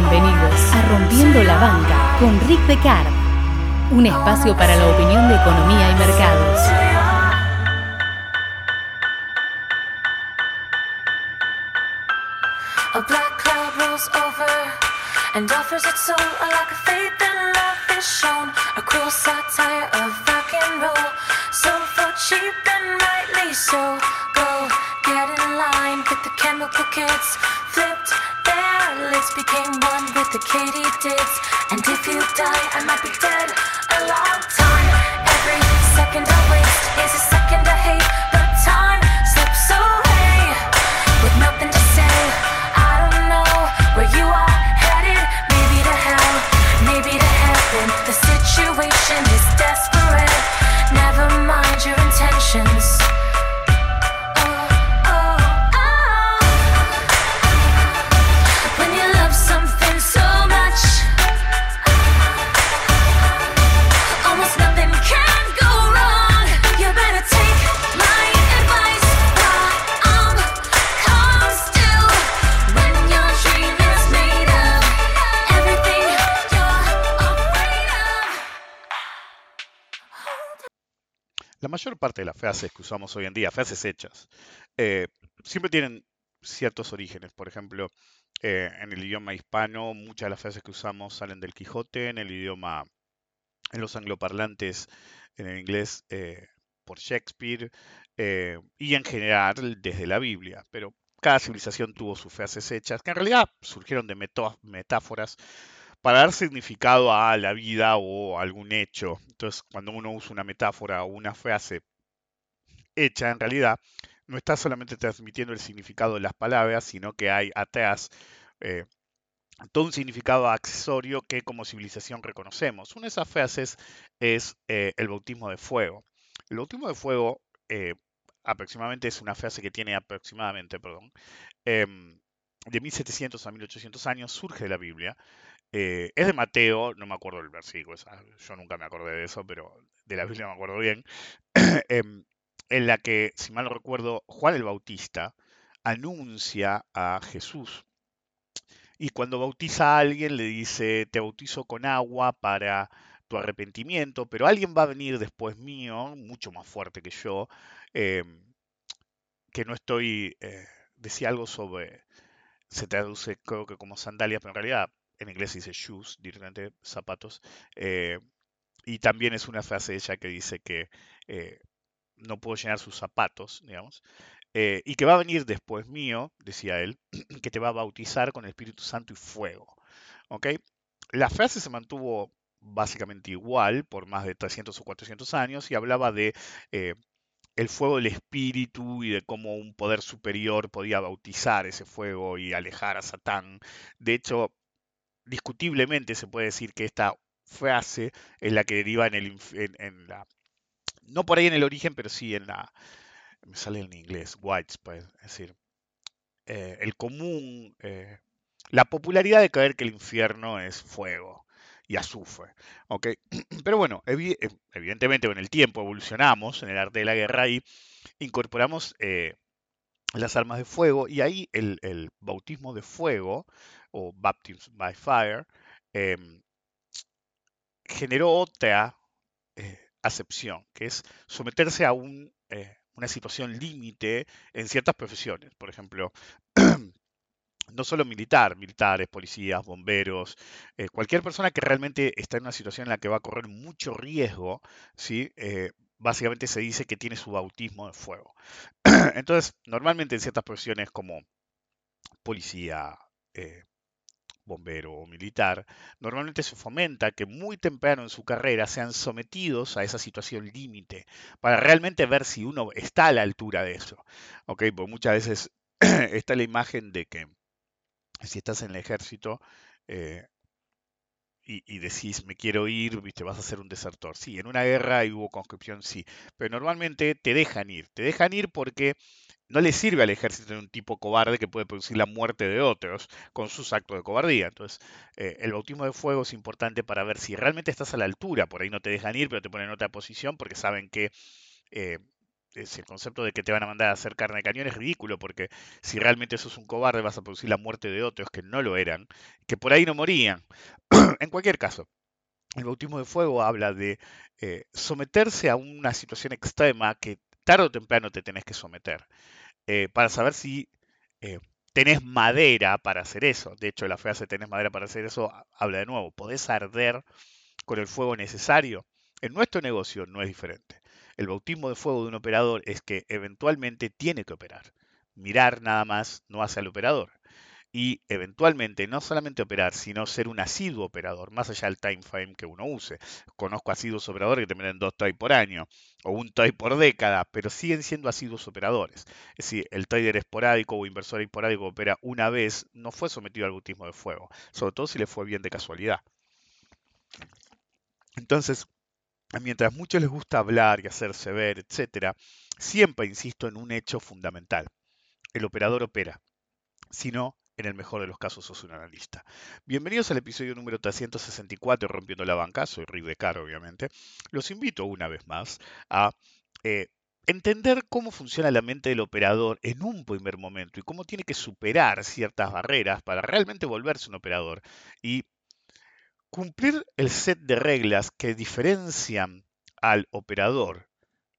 Bienvenidos a Rompiendo la Banca con Rick Becar, un espacio para la opinión de economía y mercados. A black cloud rolls over and offers its soul parte de las frases que usamos hoy en día, frases hechas, eh, siempre tienen ciertos orígenes. Por ejemplo, eh, en el idioma hispano, muchas de las frases que usamos salen del Quijote, en el idioma, en los angloparlantes, en el inglés, eh, por Shakespeare, y en general desde la Biblia. Pero cada civilización tuvo sus frases hechas, que en realidad surgieron de metáforas para dar significado a la vida o algún hecho. Entonces, cuando uno usa una metáfora o una frase hecha, en realidad no está solamente transmitiendo el significado de las palabras, sino que hay atrás eh, todo un significado accesorio que como civilización reconocemos. Una de esas frases es eh, el bautismo de fuego. El bautismo de fuego eh, aproximadamente es una frase que tiene aproximadamente, perdón, em, de 1700 a 1800 años, surge de la Biblia. Es de Mateo, no me acuerdo del versículo, esa- yo nunca me acordé de eso, pero de la Biblia me acuerdo bien, em, en la que, si mal no recuerdo, Juan el Bautista anuncia a Jesús. Y cuando bautiza a alguien le dice, te bautizo con agua para tu arrepentimiento, pero alguien va a venir después mío, mucho más fuerte que yo, em, que no estoy, eh, decía algo sobre, se traduce creo que como sandalias, pero en realidad en inglés dice shoes, directamente zapatos. eh, y también es una frase de ella que dice que eh, no puedo llenar sus zapatos, digamos, eh, y que va a venir después mío, decía él, que te va a bautizar con el Espíritu Santo y fuego. La frase se mantuvo básicamente igual por más de 300 o 400 años y hablaba de eh, el fuego del espíritu y de cómo un poder superior podía bautizar ese fuego y alejar a Satán. De hecho, discutiblemente se puede decir que esta frase es la que deriva en el en la no por ahí en el origen, pero sí en la me sale en inglés, widespread, es decir, eh, el común, eh, la popularidad de creer que el infierno es fuego y azufre. Pero bueno, eh, evidentemente con el tiempo evolucionamos en el arte de la guerra y incorporamos las armas de fuego y ahí el, el bautismo de fuego o baptism by fire em, generó otra acepción, que es someterse a eh, una situación límite en ciertas profesiones. Por ejemplo, no solo militar, militares, policías, bomberos, eh, cualquier persona que realmente está en una situación en la que va a correr mucho riesgo. Eh, básicamente se dice que tiene su bautismo de fuego. Entonces, normalmente en ciertas profesiones como policía, bombero o militar, normalmente se fomenta que muy temprano en su carrera sean sometidos a esa situación límite para realmente ver si uno está a la altura de eso. ¿ok? Porque muchas veces está la imagen de que si estás en el ejército eh, y, decís me quiero ir, viste, vas a ser un desertor. Sí, en una guerra y hubo conscripción, sí, pero normalmente te dejan ir. Te dejan ir porque no le sirve al ejército tener un tipo cobarde que puede producir la muerte de otros con sus actos de cobardía. Entonces, eh, el bautismo de fuego es importante para ver si realmente estás a la altura. Por ahí no te dejan ir, pero te ponen en otra posición porque saben que eh, es el concepto de que te van a mandar a hacer carne de cañón es ridículo, porque si realmente sos un cobarde vas a producir la muerte de otros que no lo eran, que por ahí no morían. en cualquier caso, el bautismo de fuego habla de eh, someterse a una situación extrema que tarde o temprano te tenés que someter, eh, para saber si eh, tenés madera para hacer eso. De hecho, la frase tenés madera para hacer eso habla de nuevo, podés arder con el fuego necesario. En nuestro negocio no es diferente. El bautismo de fuego de un operador es que eventualmente tiene que operar. Mirar nada más no hace al operador y eventualmente no solamente operar, sino ser un asiduo operador, más allá del time frame que uno use. Conozco asiduos operadores que te dos trades por año o un trade por década, pero siguen siendo asiduos operadores. Es decir, el trader esporádico o inversor esporádico que opera una vez no fue sometido al bautismo de fuego, sobre todo si le fue bien de casualidad. Entonces, mientras muchos les gusta hablar y hacerse ver, etc., siempre insisto en un hecho fundamental. El operador opera. Si no, en el mejor de los casos sos un analista. Bienvenidos al episodio número 364 Rompiendo la Banca, soy Rick de obviamente. Los invito una vez más a eh, entender cómo funciona la mente del operador en un primer momento y cómo tiene que superar ciertas barreras para realmente volverse un operador y cumplir el set de reglas que diferencian al operador,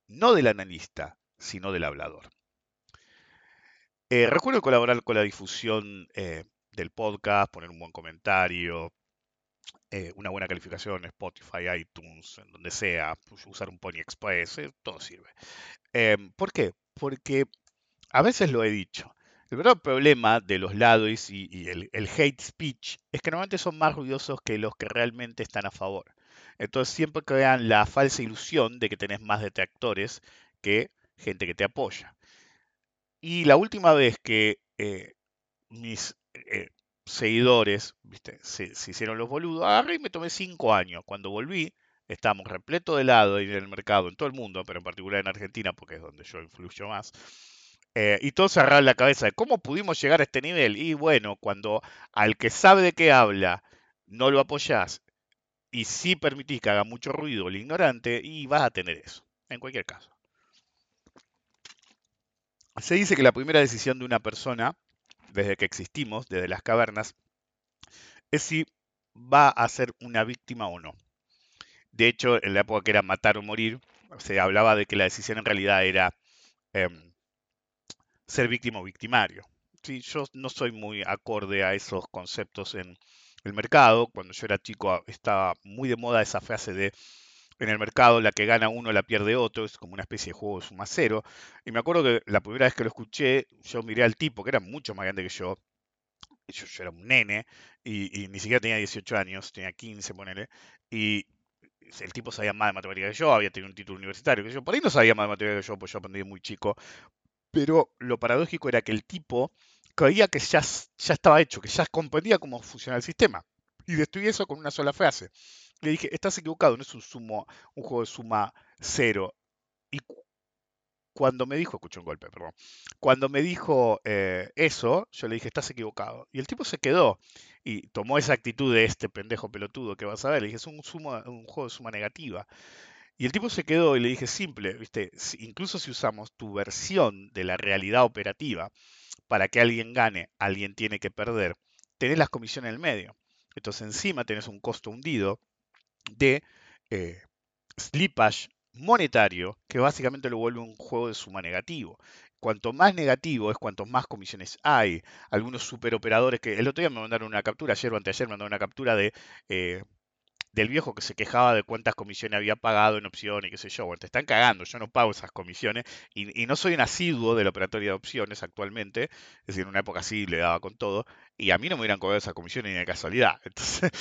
no del analista, sino del hablador. Eh, recuerdo colaborar con la difusión eh, del podcast, poner un buen comentario, eh, una buena calificación en Spotify, iTunes, en donde sea, usar un Pony Express, todo sirve. Em, ¿Por qué? Porque a veces lo he dicho. El verdadero problema de los lados y, el, hate speech es que normalmente son más ruidosos que los que realmente están a favor. Entonces siempre crean la falsa ilusión de que tenés más detractores que gente que te apoya. Y la última vez que eh, mis eh, seguidores ¿viste? Se, hicieron los boludos, agarré y me tomé cinco años. Cuando volví, estamos repleto de lado en el mercado, en todo el mundo, pero en particular en Argentina, porque es donde yo influyo más. Eh, y todos se la cabeza de cómo pudimos llegar a este nivel. Y bueno, cuando al que sabe de qué habla no lo apoyás y sí permitís que haga mucho ruido el ignorante, y vas a tener eso, en cualquier caso. Se dice que la primera decisión de una persona, desde que existimos, desde las cavernas, es si va a ser una víctima o no. De hecho, en la época que era matar o morir, se hablaba de que la decisión en realidad era em, ser víctima o victimario. Sí, yo no soy muy acorde a esos conceptos en el mercado. Cuando yo era chico estaba muy de moda esa frase de en el mercado, la que gana uno la pierde otro, es como una especie de juego de suma cero. Y me acuerdo que la primera vez que lo escuché, yo miré al tipo, que era mucho más grande que yo, yo, yo era un nene, y, ni siquiera tenía 18 años, tenía 15, ponele, y el tipo sabía más de matemáticas que yo, había tenido un título universitario que yo, por ahí no sabía más de matemáticas que yo, pues yo aprendí muy chico, pero lo paradójico era que el tipo creía que ya, ya estaba hecho, que ya comprendía cómo funciona el sistema, y destruí eso con una sola frase le dije, estás equivocado, no es un sumo, un juego de suma cero. Y cuando me dijo, escuché un golpe, perdón, cuando me dijo eh, eso, yo le dije, estás equivocado. Y el tipo se quedó y tomó esa actitud de este pendejo pelotudo que vas a ver. Le dije, es un, un juego de suma negativa. Y el tipo se quedó y le dije, simple, ¿viste? incluso si usamos tu versión de la realidad operativa, para que alguien gane, alguien tiene que perder, tenés las comisiones en el medio. Entonces encima tenés un costo hundido de eh, slippage monetario que básicamente lo vuelve un juego de suma negativo. Cuanto más negativo es cuanto más comisiones hay. Algunos superoperadores que el otro día me mandaron una captura, ayer o anteayer me mandaron una captura de eh, del viejo que se quejaba de cuántas comisiones había pagado en opciones y qué sé yo. Bueno, te están cagando, yo no pago esas comisiones y, no soy un asiduo de la operatoria de opciones actualmente, es decir, en una época sí le daba con todo y a mí no me hubieran cobrado esas comisiones ni de casualidad. Entonces,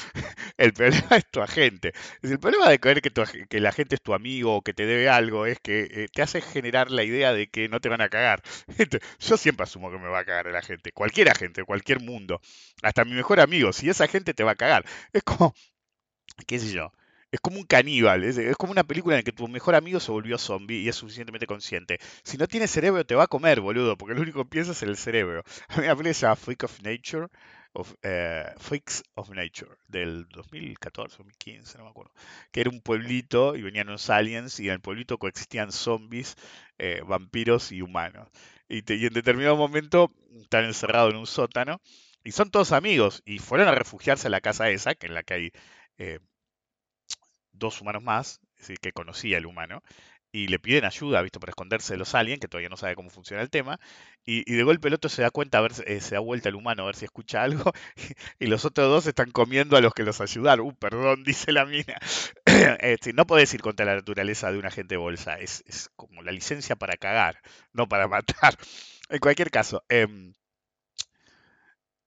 el problema es tu agente. el problema de creer que, que la gente es tu amigo o que te debe algo es que eh, te hace generar la idea de que no te van a cagar. yo siempre asumo que me va a cagar la gente, cualquier agente, cualquier mundo, hasta mi mejor amigo, si esa gente te va a cagar. Es como, qué sé yo. Es como un caníbal, es, como una película en la que tu mejor amigo se volvió zombie y es suficientemente consciente. Si no tiene cerebro te va a comer, boludo, porque lo único que piensa es en el cerebro. A mí me parece Freak of Nature, eh, Freaks of Nature, del 2014, 2015, no me acuerdo, que era un pueblito y venían unos aliens y en el pueblito coexistían zombies, eh, vampiros y humanos. Y en determinado momento están encerrados en un sótano y son todos amigos y fueron a refugiarse a la casa esa, que en la que hay eh, dos humanos más, es decir, que conocía el humano, y le piden ayuda, ¿viste? Para esconderse de los aliens, que todavía no sabe cómo funciona el tema, y, de golpe el otro se da cuenta, a ver, eh, se da vuelta el humano a ver si escucha algo, y los otros dos están comiendo a los que los ayudaron. Uh, perdón, dice la mina. Este, no podés ir contra la naturaleza de un agente de bolsa, es, es como la licencia para cagar, no para matar. En cualquier caso, em,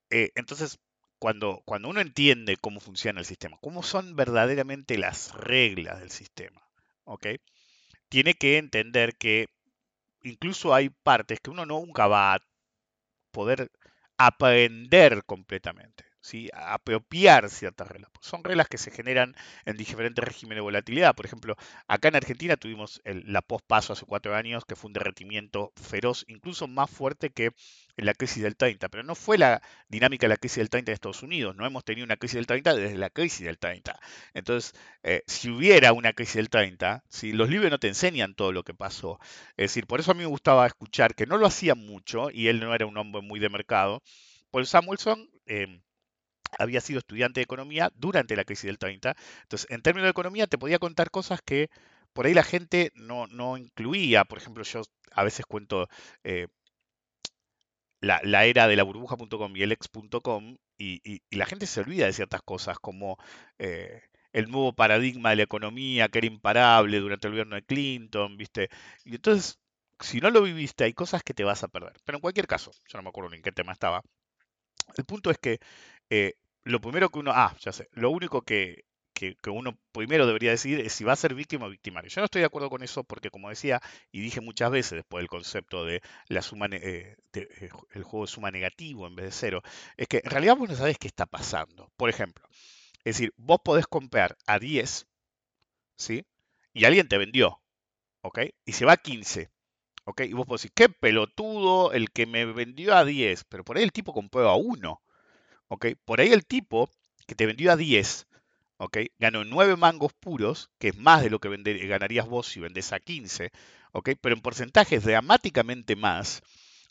eh, entonces, cuando, cuando uno entiende cómo funciona el sistema, cómo son verdaderamente las reglas del sistema, ¿ok? Tiene que entender que incluso hay partes que uno nunca va a poder aprender completamente, ¿sí? Apropiar ciertas reglas. Son reglas que se generan en diferentes regímenes de volatilidad. Por ejemplo, acá en Argentina tuvimos la pospaso hace cuatro años, que fue un derretimiento feroz, incluso más fuerte que en la crisis del 30, pero no fue la dinámica de la crisis del 30 en Estados Unidos. No hemos tenido una crisis del 30 desde la crisis del 30. Entonces, eh, si hubiera una crisis del 30, si los libros no te enseñan todo lo que pasó, es decir, por eso a mí me gustaba escuchar, que no lo hacía mucho, y él no era un hombre muy de mercado, Paul Samuelson eh, había sido estudiante de economía durante la crisis del 30. Entonces, en términos de economía, te podía contar cosas que por ahí la gente no, no incluía. Por ejemplo, yo a veces cuento eh, la, la era de la burbuja.com y el ex.com y, y- y la gente se olvida de ciertas cosas como eh, el nuevo paradigma de la economía que era imparable durante el gobierno de Clinton, ¿viste? Y entonces, si no lo viviste, hay cosas que te vas a perder. Pero en cualquier caso, yo no me acuerdo ni en qué tema estaba. El punto es que eh, lo primero que uno, ah, ya sé, lo único que, que, que uno primero debería decidir es si va a ser víctima o victimario. Yo no estoy de acuerdo con eso porque, como decía y dije muchas veces después del concepto de la suma, eh, de- eh, el juego de suma negativo en vez de cero, es que en realidad vos no sabés qué está pasando. Por ejemplo, es decir, vos podés comprar a 10, ¿sí? Y alguien te vendió, ¿ok? Y se va a 15. ¿Ok? Y vos podés decir, qué pelotudo el que me vendió a 10, pero por ahí el tipo compró a 1. Por ahí el tipo que te vendió a 10, ¿ok? Ganó 9 mangos puros, que es más de lo que vender- ganarías vos si vendés a 15, ¿ok? Pero en porcentajes dramáticamente más.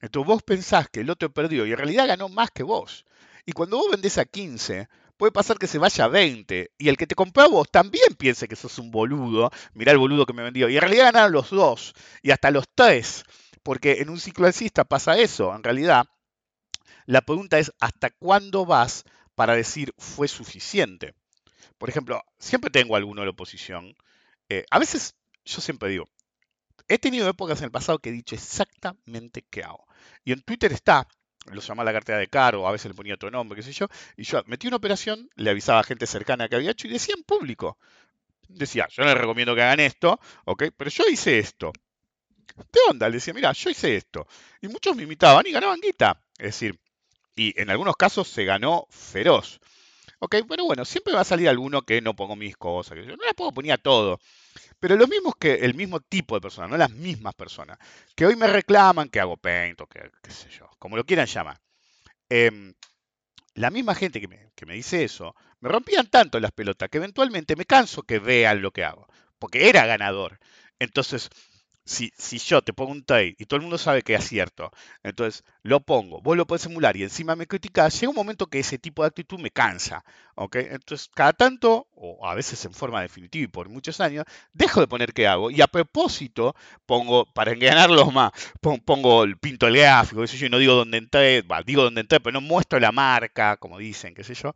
Entonces vos pensás que el otro perdió y en realidad ganó más que vos. Y cuando vos vendés a 15, puede pasar que se vaya a 20 y el que te compró a vos también piense que sos un boludo, mirá el boludo que me vendió. Y en realidad ganaron los dos y hasta los tres, porque en un ciclo alcista pasa eso. En realidad, la pregunta es, ¿hasta cuándo vas para decir fue suficiente? Por ejemplo, siempre tengo alguno de la oposición. eh, a veces, yo siempre digo, he tenido épocas en el pasado que he dicho exactamente qué hago. Y en Twitter está, lo llamaba la cartera de cargo, a veces le ponía otro nombre, qué sé yo, y yo metí una operación, le avisaba a gente cercana que había hecho y decía en público. Decía, yo les recomiendo que hagan esto, ¿ok? Pero yo hice esto. ¿Qué onda? Le decía, mira, yo hice esto. Y muchos me imitaban y ganaban guita. Es decir, y en algunos casos se ganó feroz. Ok, pero bueno, siempre va a salir alguno que no pongo mis cosas, yo no las pongo, ponía todo. Pero lo mismo es que el mismo tipo de personas, no las mismas personas, que hoy me reclaman que hago paint o que qué sé yo, como lo quieran llamar. Em, la misma gente que me, que me dice eso, me rompían tanto las pelotas que eventualmente me canso que vean lo que hago, porque era ganador. Entonces, si, si yo te pongo un trade y todo el mundo sabe que es cierto, entonces lo pongo, vos lo podés emular y encima me criticás, llega un momento que ese tipo de actitud me cansa, ¿ok? Entonces, cada tanto, o a veces en forma definitiva y por muchos años, dejo de poner qué hago y a propósito pongo, para ganarlos más, pon- pongo el pinto el gráfico, qué sé yo, y no digo dónde entré, digo dónde entré, pero no muestro la marca, como dicen, qué sé yo,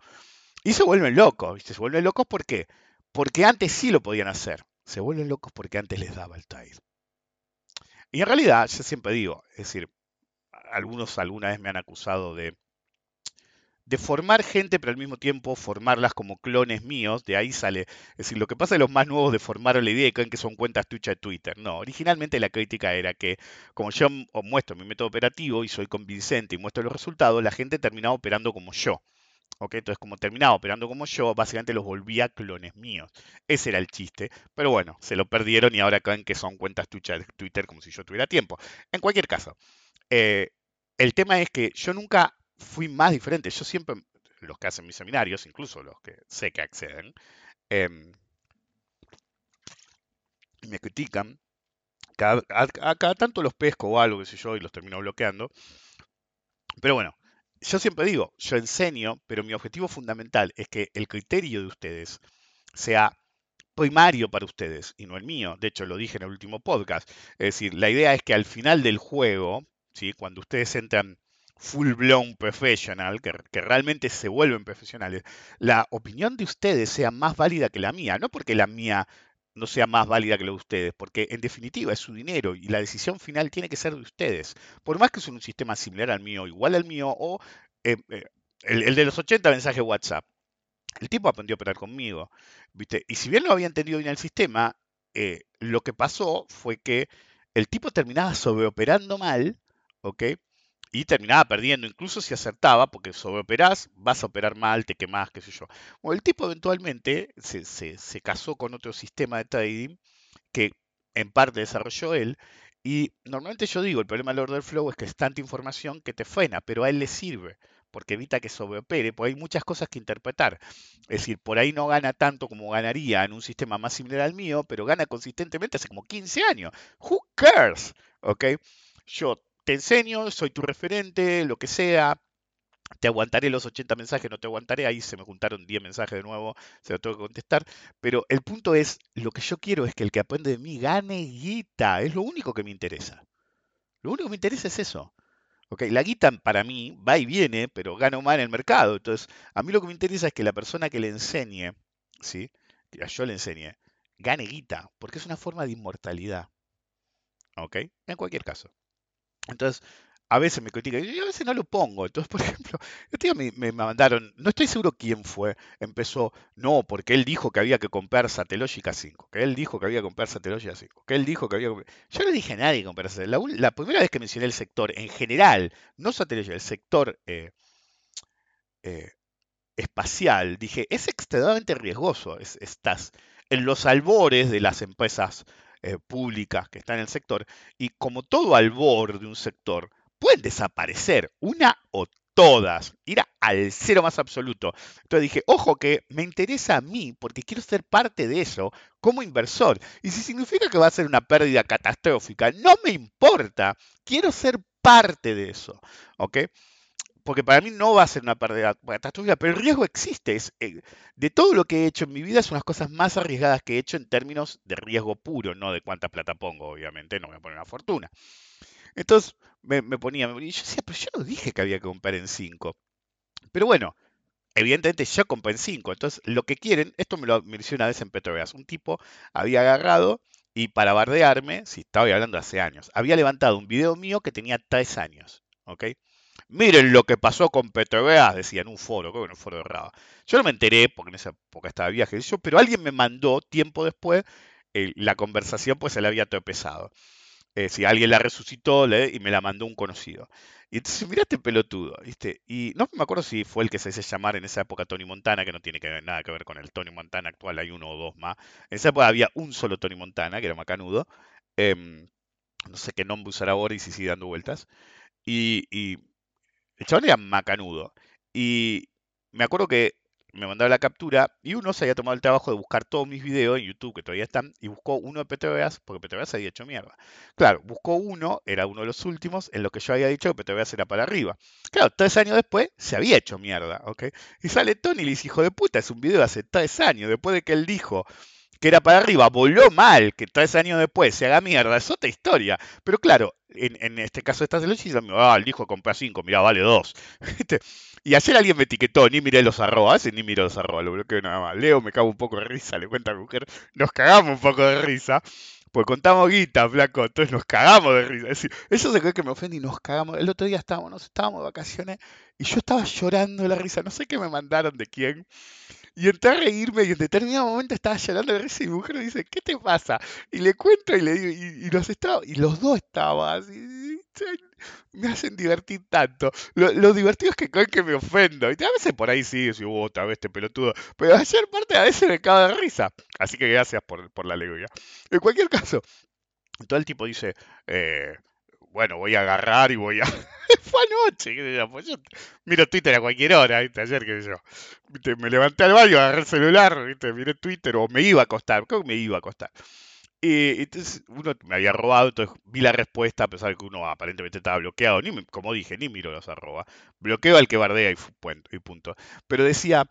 y se vuelven locos, ¿viste? Se vuelven locos ¿por qué? Porque antes sí lo podían hacer, se vuelven locos porque antes les daba el trade. Y en realidad, yo siempre digo, es decir, algunos alguna vez me han acusado de, de formar gente, pero al mismo tiempo formarlas como clones míos, de ahí sale. Es decir, lo que pasa es los más nuevos deformaron la idea y creen que son cuentas tuchas de Twitter. No, originalmente la crítica era que, como yo muestro mi método operativo y soy convincente y muestro los resultados, la gente terminaba operando como yo. ¿Ok? Entonces, como terminaba operando como yo, básicamente los volvía clones míos. Ese era el chiste. Pero bueno, se lo perdieron y ahora creen que son cuentas de Twitter como si yo tuviera tiempo. En cualquier caso, eh, el tema es que yo nunca fui más diferente. Yo siempre, los que hacen mis seminarios, incluso los que sé que acceden, em, me critican. Cada, a, cada tanto los pesco o algo, qué sé yo, y los termino bloqueando. Pero bueno, yo siempre digo, yo enseño, pero mi objetivo fundamental es que el criterio de ustedes sea primario para ustedes y no el mío. De hecho, lo dije en el último podcast. Es decir, la idea es que al final del juego, ¿sí? cuando ustedes entran full blown professional, que, que, realmente se vuelven profesionales, la opinión de ustedes sea más válida que la mía. No porque la mía no sea más válida que la de ustedes, porque en definitiva es su dinero y la decisión final tiene que ser de ustedes. Por más que es un sistema similar al mío, igual al mío, o eh, eh, el, de los 80 mensajes WhatsApp. El tipo aprendió a operar conmigo. ¿viste? Y si bien no había entendido bien el sistema, eh, lo que pasó fue que el tipo terminaba sobreoperando mal, ¿ok? Y terminaba perdiendo, incluso si acertaba, porque sobreoperás, vas a operar mal, te quemás, qué sé yo. El tipo eventualmente se, se, se casó con otro sistema de trading que en parte desarrolló él. Y normalmente yo digo, el problema del order flow es que es tanta información que te frena, pero a él le sirve porque evita que sobreopere, porque hay muchas cosas que interpretar. Es decir, por ahí no gana tanto como ganaría en un sistema más similar al mío, pero gana consistentemente hace como 15 años. Who cares? ¿Ok? Yo te enseño, soy tu referente, lo que sea. Te aguantaré los 80 mensajes, no te aguantaré. Ahí se me juntaron 10 mensajes de nuevo, se lo tengo que contestar. Pero el punto es, lo que yo quiero es que el que aprende de mí gane guita. Es lo único que me interesa. Lo único que me interesa es eso. Okay, la guita para mí va y viene, pero gana más en el mercado. Entonces, a mí lo que me interesa es que la persona que le enseñe, ¿sí? que yo le enseñe, gane guita, porque es una forma de inmortalidad. ¿Ok? En cualquier caso. Entonces, a veces me critican y a veces no lo pongo. Entonces, por ejemplo, este día me, me, mandaron, no estoy seguro quién fue, empezó, no, porque él dijo que había que comprar Satellogic 5, que él dijo que había que comprar Satellogic 5, que él dijo que había que comprar... Yo no dije a nadie comprar La, la, primera vez que mencioné el sector en general, no Satellogic, el sector eh, eh, espacial, dije, es extremadamente riesgoso, es, estás en los albores de las empresas eh, públicas que están en el sector, y como todo albor de un sector, pueden desaparecer, una o todas, ir al cero más absoluto. Entonces dije, ojo que me interesa a mí porque quiero ser parte de eso como inversor. Y si significa que va a ser una pérdida catastrófica, no me importa, quiero ser parte de eso. ¿Ok? Porque para mí no va a ser una pérdida catastrófica, pero el riesgo existe. Es, eh, de todo lo que he hecho en mi vida, son las cosas más arriesgadas que he hecho en términos de riesgo puro, no de cuánta plata pongo, obviamente, no voy a poner una fortuna. Entonces me, me ponía, y yo decía, pero yo no dije que había que comprar en 5. Pero bueno, evidentemente yo compré en 5. Entonces lo que quieren, esto me lo mencioné una vez en Petrogas, un tipo había agarrado y para bardearme, si estaba hablando hace años, había levantado un video mío que tenía 3 años. ¿Ok? Miren lo que pasó con Petrogas, decía en un foro, creo que en un foro de Raba. Yo no me enteré porque en esa época estaba viaje, yo, pero alguien me mandó tiempo después eh, la conversación, pues se le había tropezado. Eh, si alguien la resucitó le, y me la mandó un conocido. Y entonces, miraste pelotudo, ¿viste? Y no me acuerdo si fue el que se hizo llamar en esa época Tony Montana, que no tiene que nada que ver con el Tony Montana actual, hay uno o dos más. En esa época había un solo Tony Montana, que era Macanudo. Eh, no sé qué nombre usar ahora y si sigue dando vueltas. Y el chabón era Macanudo. Y me acuerdo que me mandaba la captura y uno se había tomado el trabajo de buscar todos mis videos en YouTube, que todavía están, y buscó uno de PTVAs, porque PTVAs había hecho mierda. Claro, buscó uno, era uno de los últimos, en lo que yo había dicho que PTVAs era para arriba. Claro, tres años después se había hecho mierda, ¿ok? Y sale Tony y le dice, hijo de puta, es un video de hace tres años, después de que él dijo que era para arriba, voló mal, que tres años después se haga mierda, es otra historia. Pero claro, en, en este caso estas de y ah, el dijo compra cinco, mira, vale dos. y ayer alguien me etiquetó, ni miré los arrobas, ni miré los arrobas, lo bloqueo nada más. Leo, me cago un poco de risa, le cuenta a mi mujer, nos cagamos un poco de risa. Pues contamos guita, flaco, entonces nos cagamos de risa. Es decir, eso se cree que me ofende y nos cagamos. El otro día estábamos, estábamos de vacaciones y yo estaba llorando de la risa. No sé qué me mandaron de quién. Y entré a reírme y en determinado momento estaba llorando de risa y mi mujer dice, ¿qué te pasa? Y le cuento y le digo, y, los, estaba, y los dos estaban así, me hacen divertir tanto. Lo, lo, divertido es que creen que me ofendo. Y a veces por ahí sí, si hubo otra vez este pelotudo. Pero ayer parte a veces me cago de risa. Así que gracias por, por la alegría. En cualquier caso, todo el tipo dice, eh, bueno, voy a agarrar y voy a... fue anoche. pues yo miro Twitter a cualquier hora, ¿viste? Ayer, sé yo. Me levanté al baño, agarré el celular, ¿viste? miré Twitter o me iba a acostar. Creo que me iba a acostar. Y entonces uno me había robado, entonces vi la respuesta, a pesar de que uno aparentemente estaba bloqueado, ni como dije, ni miro los arroba. Bloqueo al que bardea y, y punto. Pero decía,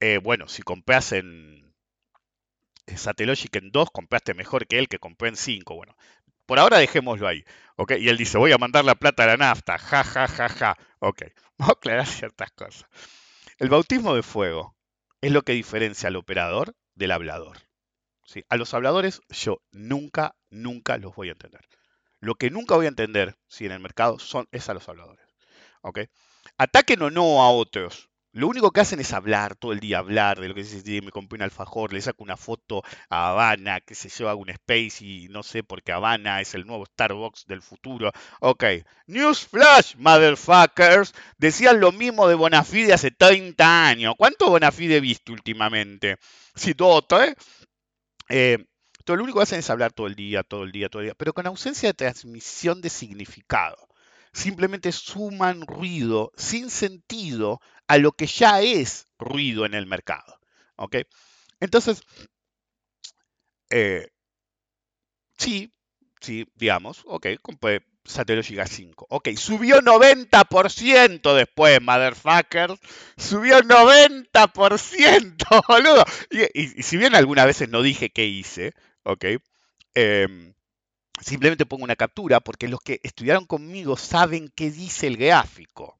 eh, bueno, si compras en Satellogic en 2, compraste mejor que él que compró en 5. Bueno, por ahora dejémoslo ahí. ¿ok? Y él dice, voy a mandar la plata a la nafta. Ja, ja, ja, ja. Ok, vamos a aclarar ciertas cosas. El bautismo de fuego es lo que diferencia al operador del hablador. ¿sí? A los habladores yo nunca, nunca los voy a entender. Lo que nunca voy a entender si en el mercado son, es a los habladores. ¿ok? Ataquen o no a otros. Lo único que hacen es hablar todo el día, hablar de lo que dice, "Sí, me compré un alfajor, le saco una foto a Habana, que se lleva un space y no sé, porque Habana es el nuevo Starbucks del futuro. Ok, Newsflash, motherfuckers, decían lo mismo de Bonafide hace 30 años. ¿Cuánto Bonafide viste últimamente? Sí, todo, ¿eh? Eh, todo lo único que hacen es hablar todo el día, todo el día, todo el día, pero con ausencia de transmisión de significado. Simplemente suman ruido sin sentido a lo que ya es ruido en el mercado. ¿Ok? Entonces, eh, sí, sí, digamos, ok, compré Satellogic A5. Ok, subió 90% después, motherfuckers. Subió 90%, boludo. Y, y- y si bien algunas veces no dije qué hice, ok, em, simplemente pongo una captura porque los que estudiaron conmigo saben qué dice el gráfico.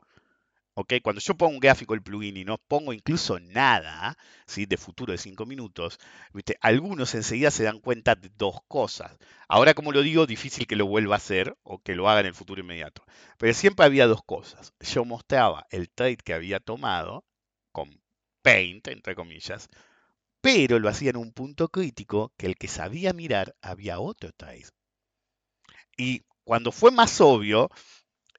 ¿ok? Cuando yo pongo un gráfico del plugin y no pongo incluso nada ¿sí? de futuro de 5 minutos, ¿viste? algunos enseguida se dan cuenta de dos cosas. Ahora, como lo digo, difícil que lo vuelva a hacer o que lo haga en el futuro inmediato. Pero siempre había dos cosas. Yo mostraba el trade que había tomado con Paint, entre comillas, pero lo hacía en un punto crítico que el que sabía mirar había otro trade. Y cuando fue más obvio,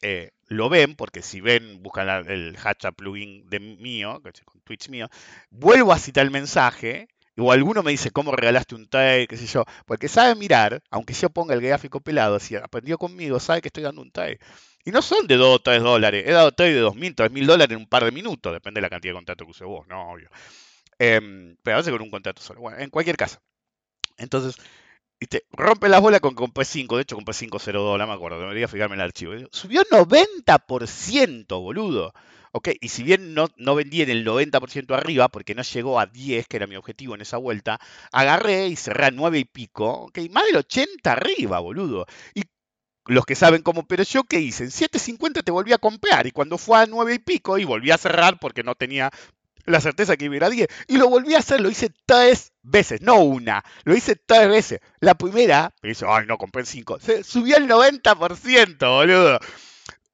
eh, lo ven, porque si ven, buscan el hashtag plugin de mío, con Twitch mío, vuelvo a citar el mensaje, o alguno me dice, ¿cómo regalaste un trade? qué sé yo, porque sabe mirar, aunque yo ponga el gráfico pelado, si aprendió conmigo, sabe que estoy dando un trade. Y no son de 2 o 3 dólares, he dado trade de 2.000, 3.000 dólares en un par de minutos, depende de la cantidad de contrato que use vos, no, obvio. Em, pero a veces con un contrato solo. Bueno, en cualquier caso. Entonces, Rompe las bolas con compré 5, de hecho compré 5.02, no me acuerdo, debería fijarme en el archivo. Subió 90%, boludo. Ok, y si bien no, no vendí en el 90% arriba, porque no llegó a 10, que era mi objetivo en esa vuelta, agarré y cerré a 9 y pico, ok, más del 80 arriba, boludo. Y los que saben cómo, pero yo qué hice, en 7.50 te volví a comprar, y cuando fue a 9 y pico, y volví a cerrar porque no tenía la certeza que iba a ir a 10. Y lo volví a hacer, lo hice tres veces, no una, lo hice tres veces. La primera, me dice, ay, no, compré 5. Se subió el 90%, boludo.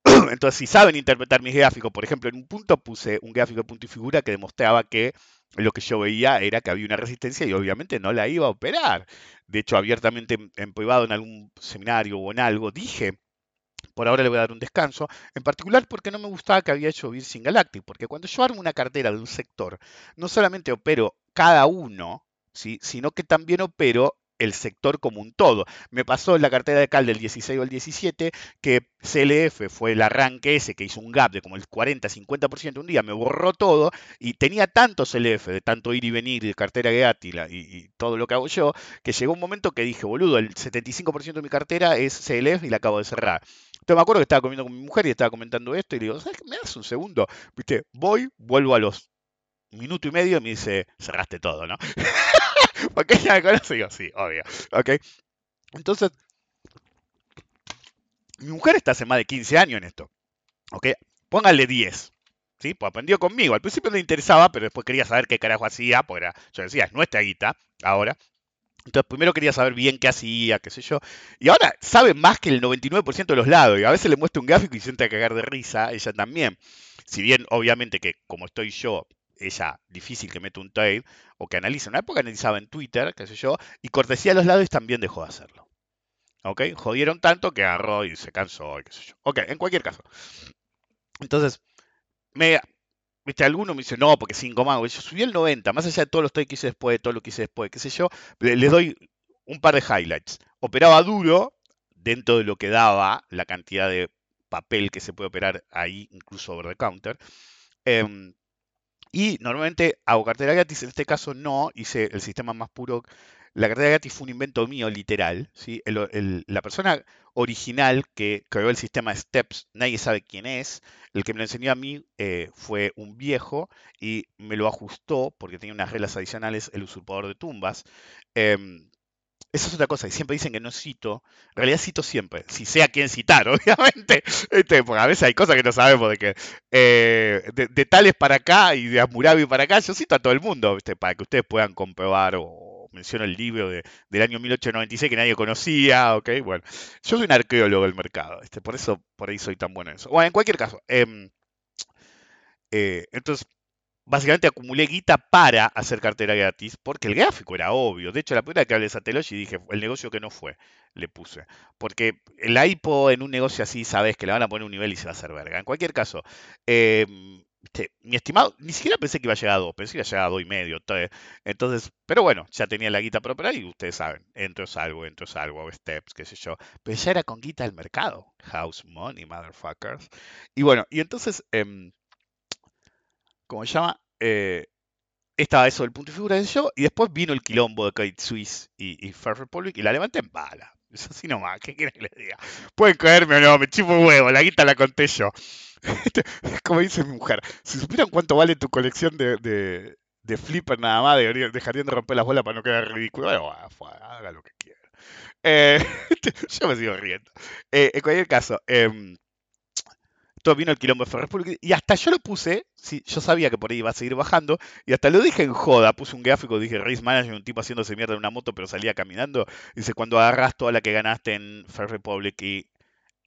Entonces, si saben interpretar mis gráficos, por ejemplo, en un punto puse un gráfico de punto y figura que demostraba que lo que yo veía era que había una resistencia y obviamente no la iba a operar. De hecho, abiertamente en, en privado, en algún seminario o en algo, dije por ahora le voy a dar un descanso, en particular porque no me gustaba que había hecho Virgin Galactic, porque cuando yo armo una cartera de un sector, no solamente opero cada uno, ¿sí? sino que también opero el sector como un todo. Me pasó en la cartera de Cal del 16 al 17 que CLF fue el arranque ese que hizo un gap de como el 40-50% un día, me borró todo y tenía tanto CLF, de tanto ir y venir, de cartera gratis y, y todo lo que hago yo, que llegó un momento que dije, boludo, el 75% de mi cartera es CLF y la acabo de cerrar. Entonces me acuerdo que estaba comiendo con mi mujer y estaba comentando esto y le digo, ¿sabes qué? ¿Me das un segundo? Viste, voy, vuelvo a los minuto y medio y me dice, cerraste todo, ¿no? Porque ella me conoce y digo, sí, obvio. ¿Ok? Entonces, mi mujer está hace más de 15 años en esto. ¿Ok? Póngale 10. ¿Sí? Pues aprendió conmigo. Al principio le interesaba, pero después quería saber qué carajo hacía, porque era, yo decía, es nuestra guita, ahora. Entonces primero quería saber bien qué hacía, qué sé yo. Y ahora sabe más que el 99% de los lados. Y a veces le muestro un gráfico y siente a cagar de risa, ella también. Si bien obviamente que como estoy yo, ella difícil que meta un trade o que analice. En una época analizaba en Twitter, qué sé yo, y cortesía a los lados también dejó de hacerlo. ¿Ok? Jodieron tanto que agarró y se cansó qué sé yo. Ok, en cualquier caso. Entonces, me, Viste, alguno me dice, no, porque 5 más. Yo subí el 90, más allá de los trades que hice después, de todo lo que hice después, qué sé yo, le- les doy un par de highlights. Operaba duro dentro de lo que daba la cantidad de papel que se puede operar ahí, incluso over the counter. Em, y normalmente hago cartera gratis, en este caso no, hice el sistema más puro. La cartera gratis fue un invento mío, literal. ¿sí? la persona original que creó el sistema Steps, nadie sabe quién es. El que me lo enseñó a mí eh, fue un viejo y me lo ajustó porque tenía unas reglas adicionales, el usurpador de tumbas. Em, esa es otra cosa, y siempre dicen que no cito. En realidad cito siempre, si sé a quién citar, obviamente. Este, porque a veces hay cosas que no sabemos de que eh, de, tales para acá y de Amurabi para acá, yo cito a todo el mundo, para que ustedes puedan comprobar o menciono el libro de, del año 1896 que nadie conocía, ok, bueno. Yo soy un arqueólogo del mercado, este, por eso por ahí soy tan bueno en eso. Bueno, en cualquier caso, em, eh, entonces básicamente acumulé guita para hacer cartera gratis, porque el gráfico era obvio. De hecho, la primera que hablé de Satellogy dije, el negocio que no fue, le puse. Porque el IPO en un negocio así, sabes que le van a poner un nivel y se va a hacer verga. En cualquier caso, em, mi estimado, ni siquiera pensé que iba a llegar a 2, pensé que iba a llegar a 2 y medio. Entonces, pero bueno, ya tenía la guita propia y ustedes saben, entro, salgo, entro, salgo, steps, qué sé yo. Pero ya era con guita del mercado. House money, motherfuckers. Y bueno, y entonces... Eh, ¿cómo se llama? Eh, estaba eso del punto de figura de yo, y después vino el quilombo de Credit Suisse y, y Fair Republic y la levanté en bala. Eso así nomás, ¿qué quieren que les diga? Pueden caerme o no, me chipo huevo, la guita la conté yo. Como dice mi mujer, si supieran cuánto vale tu colección de, de, flipper nada más, dejarían de romper las bolas para no quedar ridículo. haga lo que quiera. Eh, yo me sigo riendo. Eh, en cualquier caso, eh, vino el quilombo de Ferrer y hasta yo lo puse, sí, yo sabía que por ahí iba a seguir bajando, y hasta lo dije en joda, puse un gráfico, dije Race Manager, un tipo haciéndose mierda en una moto, pero salía caminando, dice, cuando agarras toda la que ganaste en Fair Republic, y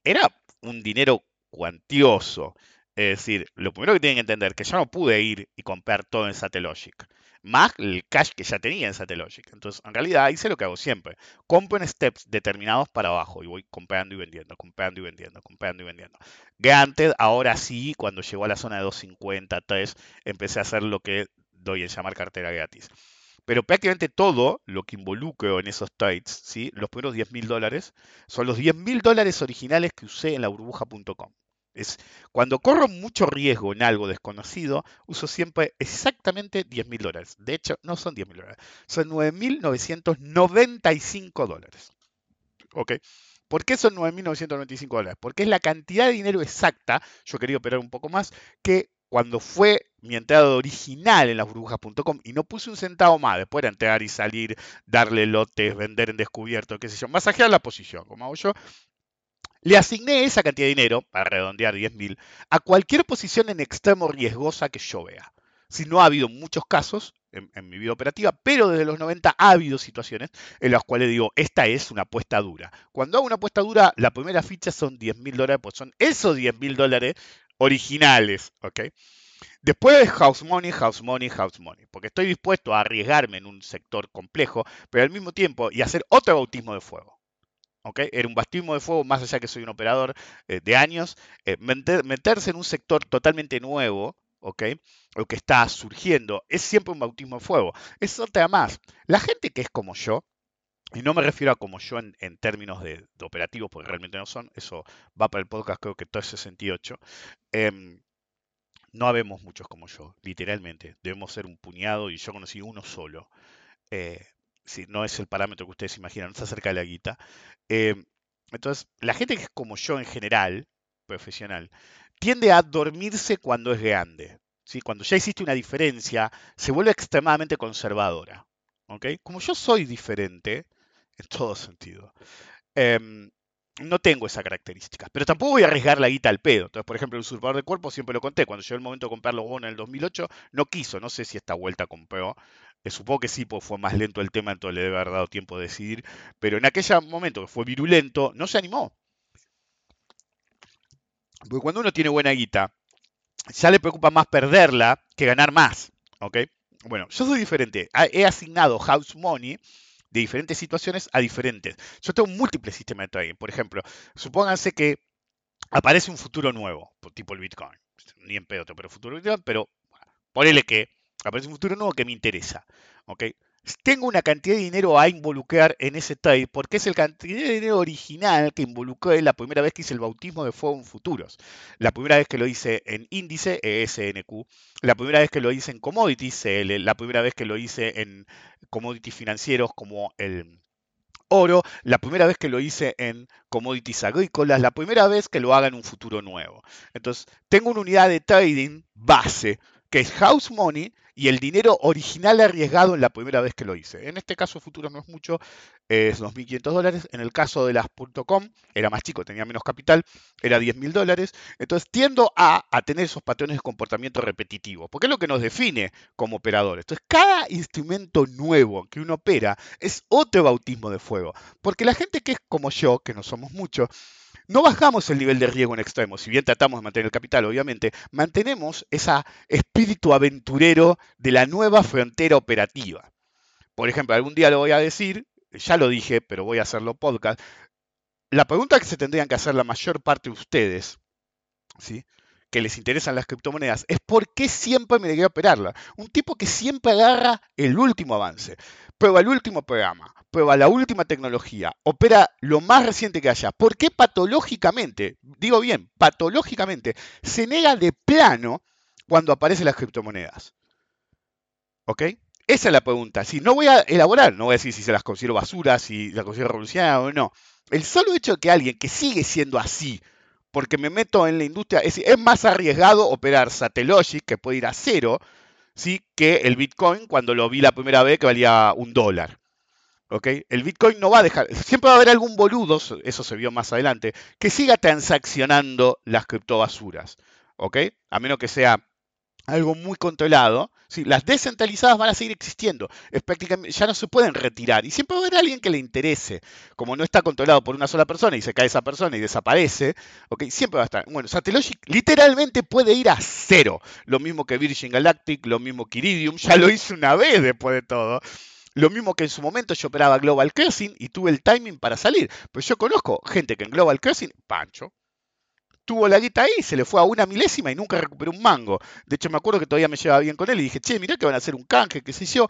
era un dinero cuantioso, es decir, lo primero que tienen que entender es que yo no pude ir y comprar todo en Satellogic más el cash que ya tenía en Satellogic. Entonces, en realidad hice lo que hago siempre. Compro en steps determinados para abajo y voy comprando y vendiendo, comprando y vendiendo, comprando y vendiendo. Granted, ahora sí, cuando llegó a la zona de 250, 3, empecé a hacer lo que doy en llamar cartera gratis. Pero prácticamente todo lo que involucro en esos trades, ¿sí? los primeros 10 mil dólares, son los 10 mil dólares originales que usé en la burbuja.com. Es, cuando corro mucho riesgo en algo desconocido, uso siempre exactamente 10 mil dólares. De hecho, no son 10 mil dólares, son 9.995 dólares. ¿Ok? ¿Por qué son 9.995 dólares? Porque es la cantidad de dinero exacta, yo quería operar un poco más, que cuando fue mi entrada original en las burbujas.com y no puse un centavo más, después de entrar y salir, darle lotes, vender en descubierto, qué sé yo, masajear la posición, como hago yo, le asigné esa cantidad de dinero, para redondear 10.000, a cualquier posición en extremo riesgosa que yo vea. Si no ha habido muchos casos en, mi vida operativa, pero desde los 90 ha habido situaciones en las cuales digo, esta es una apuesta dura. Cuando hago una apuesta dura, la primera ficha son 10.000 dólares, pues son esos 10.000 dólares originales, ¿ok? Después house money, house money, house money, porque estoy dispuesto a arriesgarme en un sector complejo, pero al mismo tiempo y hacer otro bautismo de fuego. Era un bautismo de fuego, más allá que soy un operador eh, de años, eh, meterse en un sector totalmente nuevo, ¿ok? O que está surgiendo, es siempre un bautismo de fuego. Es otra más. La gente que es como yo, y no me refiero a como yo en, términos de, operativos, porque realmente no son, eso va para el podcast creo que todo es 68. no habemos muchos como yo, literalmente. Debemos ser un puñado y yo conocí uno solo. Eh, si no es el parámetro que ustedes imaginan, no está cerca de la guita. Em, entonces, la gente que es como yo en general, profesional, tiende a dormirse cuando es grande. ¿sí? Cuando ya existe una diferencia, se vuelve extremadamente conservadora. Como yo soy diferente, en todo sentido, em, no tengo esa característica. Pero tampoco voy a arriesgar la guita al pedo. Entonces, por ejemplo, el usurpador de cuerpo siempre lo conté. Cuando llegó el momento de comprar los bonos en el 2008, no quiso. No sé si esta vuelta compró supongo que sí, pues fue más lento el tema, entonces le debe haber dado tiempo de decidir. Pero en aquel momento que fue virulento, no se animó. Porque cuando uno tiene buena guita, ya le preocupa más perderla que ganar más. ¿Ok? Bueno, yo soy diferente. He asignado house money de diferentes situaciones a diferentes. Yo tengo múltiples sistemas de trading. Por ejemplo, supónganse que aparece un futuro nuevo, tipo el Bitcoin. Ni en pedo, pero futuro Bitcoin, pero ponele que aparece un futuro nuevo que me interesa. ¿ok? tengo una cantidad de dinero a involucrar en ese trade porque es el cantidad de dinero original que involucré la primera vez que hice el bautismo de fuego en futuros. La primera vez que lo hice en índice, ESNQ. La primera vez que lo hice en commodities, CL. La primera vez que lo hice en commodities financieros como el oro, la primera vez que lo hice en commodities agrícolas, la primera vez que lo haga en un futuro nuevo. Entonces, tengo una unidad de trading base que es house money y el dinero original arriesgado en la primera vez que lo hice. En este caso, futuro no es mucho, es 2.500 dólares. En el caso de las .com, era más chico, tenía menos capital, era 10.000 dólares. Entonces, tiendo a, tener esos patrones de comportamiento repetitivo, porque es lo que nos define como operadores. Entonces, cada instrumento nuevo que uno opera es otro bautismo de fuego, porque la gente que es como yo, que no somos muchos, no bajamos el nivel de riesgo en extremo, si bien tratamos de mantener el capital, obviamente, mantenemos ese espíritu aventurero de la nueva frontera operativa. Por ejemplo, algún día lo voy a decir, ya lo dije, pero voy a hacerlo podcast. La pregunta que se tendrían que hacer la mayor parte de ustedes, ¿sí? que les interesan las criptomonedas, es por qué siempre me a operarla. Un tipo que siempre agarra el último avance, prueba el último programa, prueba la última tecnología, opera lo más reciente que haya. ¿Por qué patológicamente, digo bien, patológicamente, se nega de plano cuando aparecen las criptomonedas? ¿Ok? Esa es la pregunta. Si no voy a elaborar, no voy a decir si se las considero basura, si las considero revolucionarias o no. El solo hecho de que alguien que sigue siendo así, porque me meto en la industria, es, es más arriesgado operar Satellogic, que puede ir a cero, ¿sí? que el Bitcoin cuando lo vi la primera vez que valía un dólar. El Bitcoin no va a dejar, siempre va a haber algún boludo, eso se vio más adelante, que siga transaccionando las criptobasuras, ¿ok? A menos que sea algo muy controlado, las descentralizadas van a seguir existiendo, es prácticamente, ya no se pueden retirar y siempre va a haber alguien que le interese, como no está controlado por una sola persona y se cae esa persona y desaparece, ¿ok? Siempre va a estar. Bueno, Satellogic literalmente puede ir a cero, lo mismo que Virgin Galactic, lo mismo que Iridium, ya lo hice una vez después de todo. Lo mismo que en su momento yo operaba Global Crossing y tuve el timing para salir. Pues yo conozco gente que en Global Crossing, Pancho, tuvo la guita ahí, se le fue a una milésima y nunca recuperó un mango. De hecho, me acuerdo que todavía me llevaba bien con él y dije, che, mirá que van a hacer un canje, qué sé yo.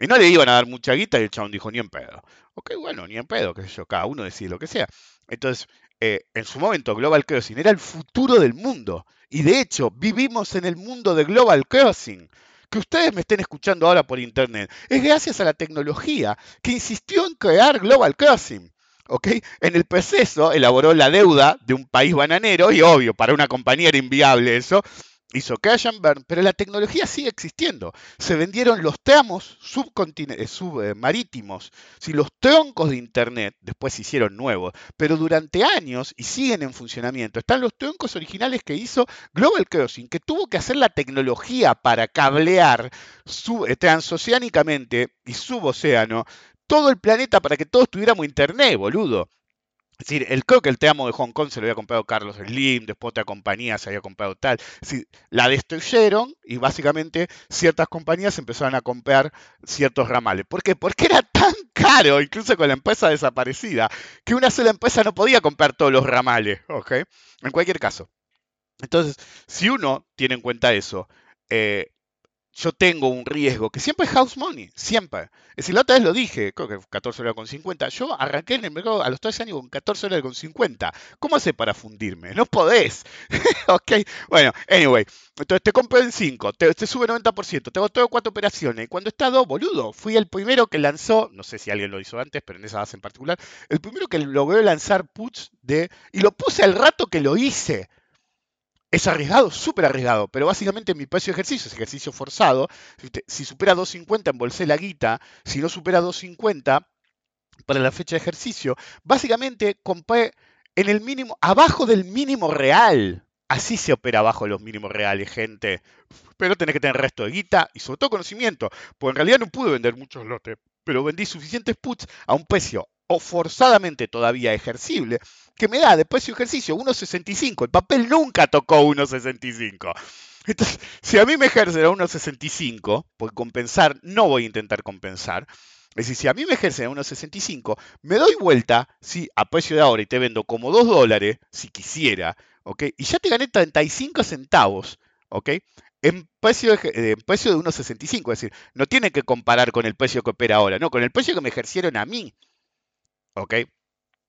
Y no le iban a dar mucha guita y el chabón dijo, ni en pedo. Ok, bueno, ni en pedo, qué sé yo, cada uno decide lo que sea. Entonces, eh, en su momento Global Crossing era el futuro del mundo. Y de hecho, vivimos en el mundo de Global Crossing que ustedes me estén escuchando ahora por internet es gracias a la tecnología que insistió en crear Global Crossing. ¿Ok? En el proceso elaboró la deuda de un país bananero y obvio, para una compañía era inviable eso, hizo cash and burn, pero la tecnología sigue existiendo. Se vendieron los tramos submarítimos, si los troncos de Internet después se hicieron nuevos, pero durante años y siguen en funcionamiento. Están los troncos originales que hizo Global Crossing, que tuvo que hacer la tecnología para cablear eh, transoceánicamente y subocéano todo el planeta para que todos tuviéramos internet, boludo. Es decir, el, creo que el Te Amo de Hong Kong se lo había comprado Carlos Slim, después otra compañía se había comprado tal. La destruyeron y básicamente ciertas compañías empezaron a comprar ciertos ramales. ¿Por qué? Porque era tan caro, incluso con la empresa desaparecida, que una sola empresa no podía comprar todos los ramales. ¿ok? En cualquier caso. Entonces, si uno tiene en cuenta eso, eh, yo tengo un riesgo, que siempre es house money, siempre. Es decir, la otra vez lo dije, creo que 14 dólares con 50. Yo arranqué en el mercado a los 13 años con 14 dólares con 50. ¿Cómo hace para fundirme? No podés. ok, bueno, anyway. Entonces te compro en 5, te, sube 90%, tengo todo cuatro operaciones. Y cuando está 2, boludo, fui el primero que lanzó, no sé si alguien lo hizo antes, pero en esa base en particular, el primero que logró lanzar puts de... Y lo puse al rato que lo hice. Es arriesgado, súper arriesgado, pero básicamente mi precio de ejercicio es ejercicio forzado. Si supera 2.50 embolsé la guita, si no supera 2.50 para la fecha de ejercicio, básicamente compré en el mínimo, abajo del mínimo real. Así se opera abajo de los mínimos reales, gente. Pero tenés que tener resto de guita y sobre todo conocimiento, porque en realidad no pude vender muchos lotes, pero vendí suficientes puts a un precio o forzadamente todavía ejercible, que me da después de su ejercicio 1.65. El papel nunca tocó 1.65. Entonces, si a mí me ejercen a 1.65, por compensar, no voy a intentar compensar. Es decir, si a mí me ejercen a 1.65, me doy vuelta, sí, a precio de ahora y te vendo como 2 dólares, si quisiera, ¿ok? Y ya te gané 35 centavos, ¿ok? en precio, de, en precio de 1,65. Es decir, no tiene que comparar con el precio que opera ahora, no, con el precio que me ejercieron a mí. ¿Ok?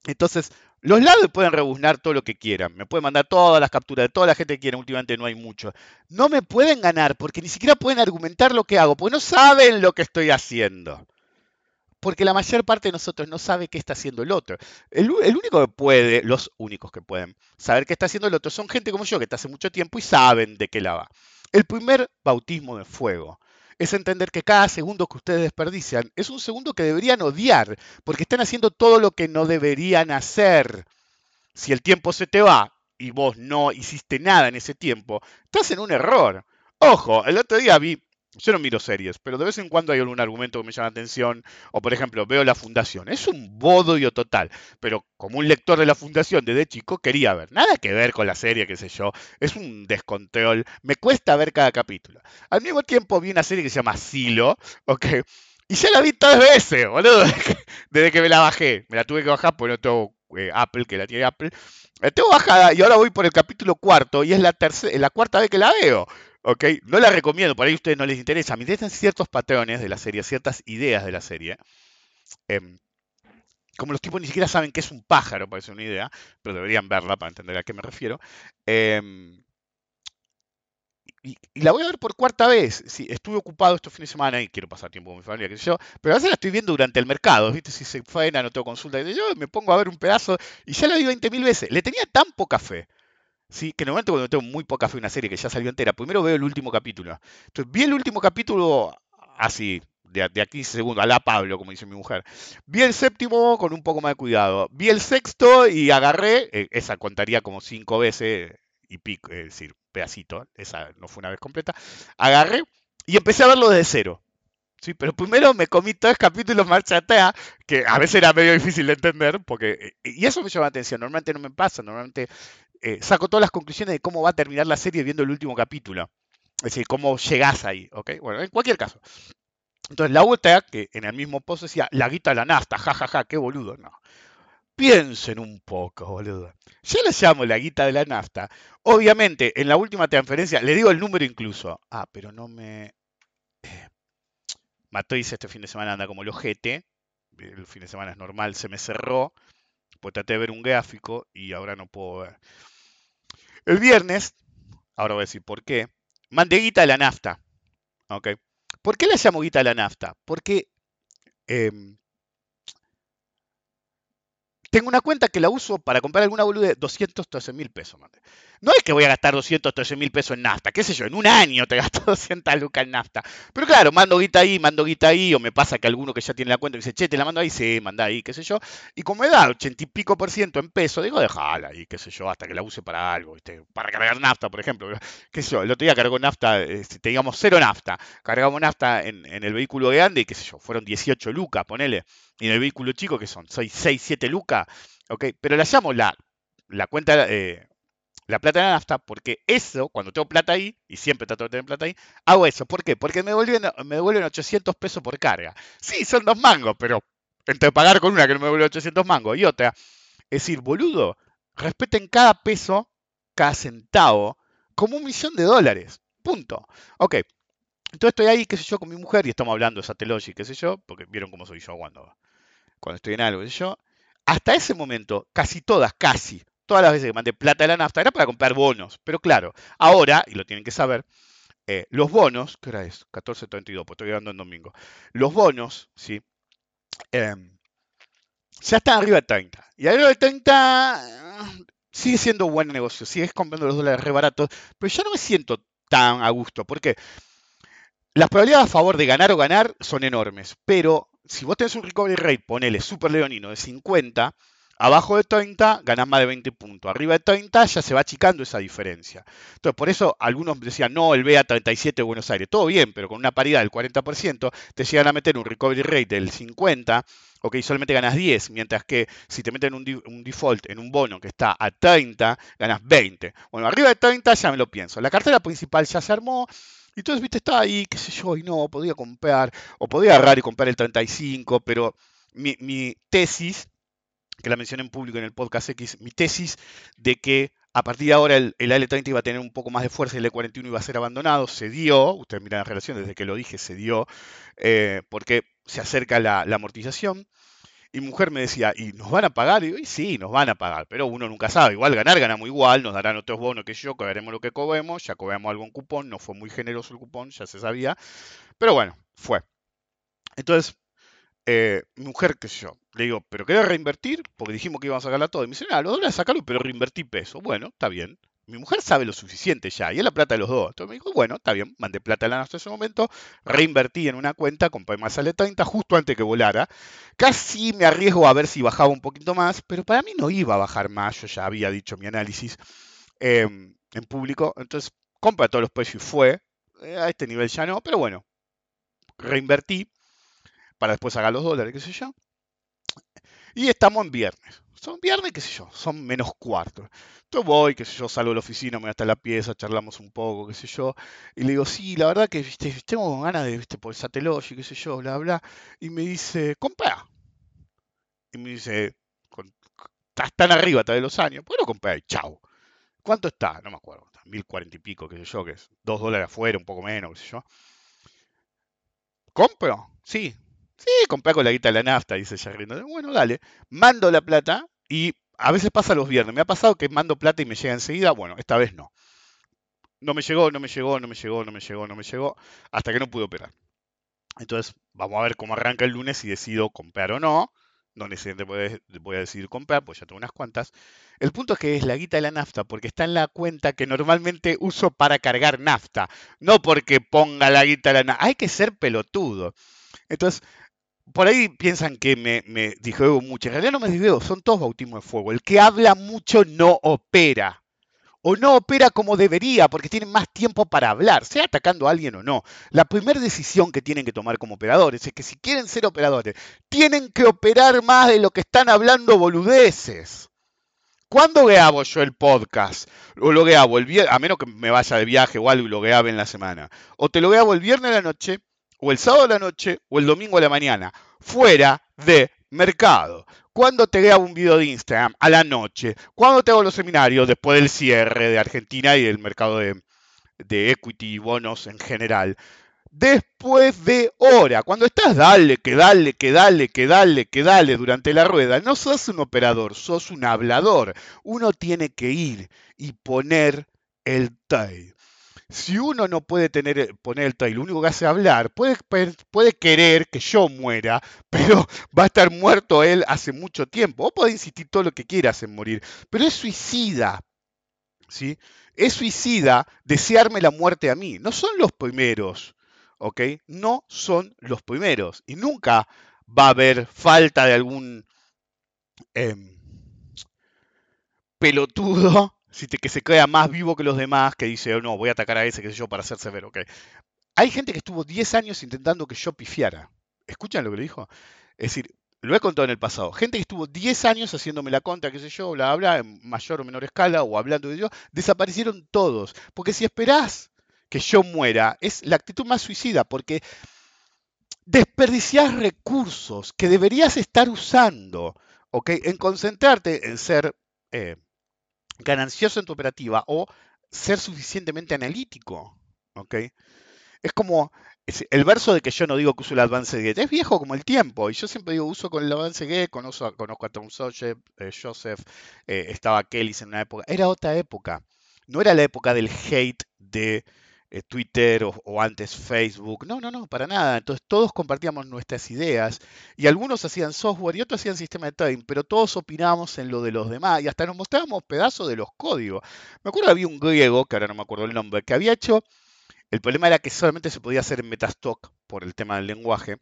Entonces, los lados pueden rebuznar todo lo que quieran. Me pueden mandar todas las capturas de toda la gente que quiera. Últimamente no hay mucho. No me pueden ganar porque ni siquiera pueden argumentar lo que hago, porque no saben lo que estoy haciendo. Porque la mayor parte de nosotros no sabe qué está haciendo el otro. El, el único que puede, los únicos que pueden saber qué está haciendo el otro son gente como yo que está hace mucho tiempo y saben de qué la va. El primer bautismo de fuego es entender que cada segundo que ustedes desperdician es un segundo que deberían odiar, porque están haciendo todo lo que no deberían hacer. Si el tiempo se te va y vos no hiciste nada en ese tiempo, estás en un error. Ojo, el otro día vi yo no miro series, pero de vez en cuando hay algún argumento que me llama la atención. O por ejemplo, veo La Fundación. Es un bodoyo total. Pero como un lector de La Fundación desde chico, quería ver. Nada que ver con la serie, qué sé yo. Es un descontrol. Me cuesta ver cada capítulo. Al mismo tiempo vi una serie que se llama Silo. ¿ok? Y ya la vi tres veces, boludo. Desde que me la bajé. Me la tuve que bajar porque no tengo eh, Apple, que la tiene Apple. La tengo bajada y ahora voy por el capítulo cuarto y es la, tercera, la cuarta vez que la veo. ¿Ok? No la recomiendo, por ahí a ustedes no les interesa. Me interesan ciertos patrones de la serie, ciertas ideas de la serie. Em, como los tipos ni siquiera saben qué es un pájaro, parece una idea, pero deberían verla para entender a qué me refiero. Em, y, la voy a ver por cuarta vez. Sí, estuve ocupado estos fines de semana y quiero pasar tiempo con mi familia, qué sé yo. Pero a veces la estoy viendo durante el mercado, ¿viste? Si se faena, no tengo consulta. Y yo me pongo a ver un pedazo y ya la vi 20.000 veces. Le tenía tan poca fe ¿sí? que normalmente cuando tengo muy poca fe una serie que ya salió entera, primero veo el último capítulo. Entonces vi el último capítulo así, de, de aquí segundo, a la Pablo, como dice mi mujer. Vi el séptimo con un poco más de cuidado. Vi el sexto y agarré, eh, esa contaría como cinco veces y pico, es decir, pedacito, esa no fue una vez completa. Agarré y empecé a verlo desde cero. Sí, pero primero me comí tres capítulos marchatea, que a veces era medio difícil de entender, porque, eh, y eso me llama la atención, normalmente no me pasa, normalmente eh, saco todas las conclusiones de cómo va a terminar la serie viendo el último capítulo. Es decir, cómo llegás ahí, ¿ok? Bueno, en cualquier caso. Entonces, la vuelta que en el mismo post decía, la guita de la nafta, jajaja, ja, ja, qué boludo, no. Piensen un poco, boludo. Yo le llamo la guita de la nafta. Obviamente, en la última transferencia, le digo el número incluso. Ah, pero no me... Eh, Matriz este fin de semana anda como el ojete. El fin de semana es normal, se me cerró. Pues traté de ver un gráfico y ahora no puedo ver. El viernes, ahora voy a decir por qué, mandé guita de la nafta. ¿ok? ¿Por qué le llamo guita de la nafta? Porque em, tengo una cuenta que la uso para comprar alguna boluda de 213 mil pesos. No es que voy a gastar 213 mil pesos en nafta, qué sé yo, en un año te gasto 200 lucas en nafta. Pero claro, mando guita ahí, mando guita ahí, o me pasa que alguno que ya tiene la cuenta dice, che, te la mando ahí, sí, manda ahí, qué sé yo. Y como me da 80 y pico por ciento en peso, digo, déjala ahí, qué sé yo, hasta que la use para algo, para cargar nafta, por ejemplo. Qué sé yo, el otro día cargó nafta, eh, teníamos cero nafta, cargamos nafta en, el vehículo grande y qué sé yo, fueron 18 lucas, ponele. Y en el vehículo chico, que son 6, 7 lucas, ¿ok? Pero la llamo la, la cuenta, eh, la plata de la nafta, porque eso, cuando tengo plata ahí, y siempre trato de tener plata ahí, hago eso. ¿Por qué? Porque me devuelven, me devuelven 800 pesos por carga. Sí, son dos mangos, pero entre pagar con una que no me devuelve 800 mangos y otra. Es decir, boludo, respeten cada peso, cada centavo, como un millón de dólares. Punto. Ok, entonces estoy ahí, qué sé yo, con mi mujer y estamos hablando de Satellogic, qué sé yo, porque vieron cómo soy yo cuando, cuando estoy en algo, qué sé yo. Hasta ese momento, casi todas, casi, todas las veces que mandé plata de la nafta era para comprar bonos. Pero claro, ahora, y lo tienen que saber, eh, los bonos, ¿qué hora es? 14.32, pues estoy grabando en domingo. Los bonos, ¿sí? Em, ya están arriba de 30. Y arriba de 30 sigue siendo buen negocio, sigues comprando los dólares re baratos, pero ya no me siento tan a gusto. ¿Por qué? Las probabilidades a favor de ganar o ganar son enormes, pero si vos tenés un recovery rate, ponele super leonino de 50, abajo de 30 ganás más de 20 puntos, arriba de 30 ya se va achicando esa diferencia. Entonces, por eso algunos decían, no, el BA37 de Buenos Aires, todo bien, pero con una paridad del 40%, te llegan a meter un recovery rate del 50, ok, solamente ganas 10, mientras que si te meten un, default en un bono que está a 30, ganas 20. Bueno, arriba de 30 ya me lo pienso. La cartera principal ya se armó, y entonces, viste, estaba ahí, qué sé yo, y no, podía comprar, o podía agarrar y comprar el 35, pero mi, tesis, que la mencioné en público en el podcast X, mi tesis de que A partir de ahora el, el AL30 iba a tener un poco más de fuerza y el E41 iba a ser abandonado. Se dio, ustedes miran la relación desde que lo dije, se dio, eh, porque se acerca la, amortización. Y mujer me decía, ¿y nos van a pagar? Y yo, y sí, nos van a pagar, pero uno nunca sabe. Igual ganar, ganamos igual, nos darán otros bonos que yo, cobraremos lo que cobremos, ya cobramos algún cupón, no fue muy generoso el cupón, ya se sabía. Pero bueno, fue. Entonces, eh, mujer, qué sé yo, le digo, ¿pero querés reinvertir? Porque dijimos que íbamos a sacarla todo. Y me dice, ah, los dólares sacarlo, pero reinvertí peso. Bueno, está bien. Mi mujer sabe lo suficiente ya, y es la plata de los dos. Entonces me dijo, bueno, está bien, mandé plata a la hasta ese momento, reinvertí en una cuenta, compré más sale 30 justo antes que volara. Casi me arriesgo a ver si bajaba un poquito más, pero para mí no iba a bajar más, yo ya había dicho mi análisis em, en público. Entonces, compra todos los precios y fue. Eh, a este nivel ya no, pero bueno, reinvertí para después sacar los dólares, qué sé yo. Y estamos en viernes. Son viernes, qué sé yo, son menos cuarto. Entonces voy, qué sé yo, salgo de la oficina, me voy hasta la pieza, charlamos un poco, qué sé yo. Y le digo, sí, la verdad que ¿viste? tengo ganas de, ¿viste? por el qué sé yo, bla, bla. Y me dice, compra. Y me dice, estás tan arriba hasta de los años, ¿por qué no compré? Chao. ¿Cuánto está? No me acuerdo. Mil cuarenta y pico, qué sé yo, que es dos dólares afuera, un poco menos, qué sé yo. ¿Compro? Sí. Sí, compré con la guita de la nafta, dice Jerry. Bueno, dale. Mando la plata y a veces pasa los viernes. Me ha pasado que mando plata y me llega enseguida. Bueno, esta vez no. No me llegó, no me llegó, no me llegó, no me llegó, no me llegó, hasta que no pude operar. Entonces, vamos a ver cómo arranca el lunes si decido comprar o no. No necesariamente voy a decidir comprar, pues ya tengo unas cuantas. El punto es que es la guita de la nafta, porque está en la cuenta que normalmente uso para cargar nafta. No porque ponga la guita de la nafta. Hay que ser pelotudo. Entonces, por ahí piensan que me, me mucho. En realidad no me digo, son todos bautismos de fuego. El que habla mucho no opera. O no opera como debería, porque tienen más tiempo para hablar, sea atacando a alguien o no. La primera decisión que tienen que tomar como operadores es que si quieren ser operadores, tienen que operar más de lo que están hablando boludeces. ¿Cuándo grabo yo el podcast? O lo grabo el viernes, a menos que me vaya de viaje o algo y lo en la semana. O te lo grabo el viernes de la noche, o el sábado de la noche o el domingo de la mañana, fuera de mercado. Cuando te grabo un video de Instagram a la noche, cuando te hago los seminarios después del cierre de Argentina y del mercado de, de equity y bonos en general, después de hora, cuando estás dale, que dale, que dale, que dale, que dale durante la rueda, no sos un operador, sos un hablador. Uno tiene que ir y poner el tail si uno no puede tener, eh, poner el tail, lo único que hace hablar, puede, puede querer que yo muera, pero va a estar muerto él hace mucho tiempo. O puede insistir todo lo que quieras en morir, pero es suicida. ¿sí? Es suicida desearme la muerte a mí. No son los primeros, ¿ok? No son los primeros. Y nunca va a haber falta de algún em, pelotudo que se crea más vivo que los demás, que dice, oh, no, voy a atacar a ese, qué sé yo, para ser severo. Okay. Hay gente que estuvo 10 años intentando que yo pifiara. ¿Escuchan lo que le dijo? Es decir, lo he contado en el pasado. Gente que estuvo 10 años haciéndome la contra, qué sé yo, bla, bla, en mayor o menor escala, o hablando de yo, desaparecieron todos. Porque si esperás que yo muera, es la actitud más suicida, porque desperdiciás recursos que deberías estar usando, ¿ok? En concentrarte en ser eh, ganancioso en tu operativa o ser suficientemente analítico. ¿ok? Es como el verso de que yo no digo que uso el Advanced Get, es viejo como el tiempo, y yo siempre digo uso con el Advanced Get, conozco, conozco a Tom Joseph, eh, Joseph eh, estaba Kelly en una época, era otra época, no era la época del hate de eh, Twitter o, antes Facebook. No, no, no, para nada. Entonces todos compartíamos nuestras ideas y algunos hacían software y otros hacían sistema de trading, pero todos opinábamos en lo de los demás y hasta nos mostrábamos pedazos de los códigos. Me acuerdo que había un griego, que ahora no me acuerdo el nombre, que había hecho, el problema era que solamente se podía hacer en Metastock por el tema del lenguaje,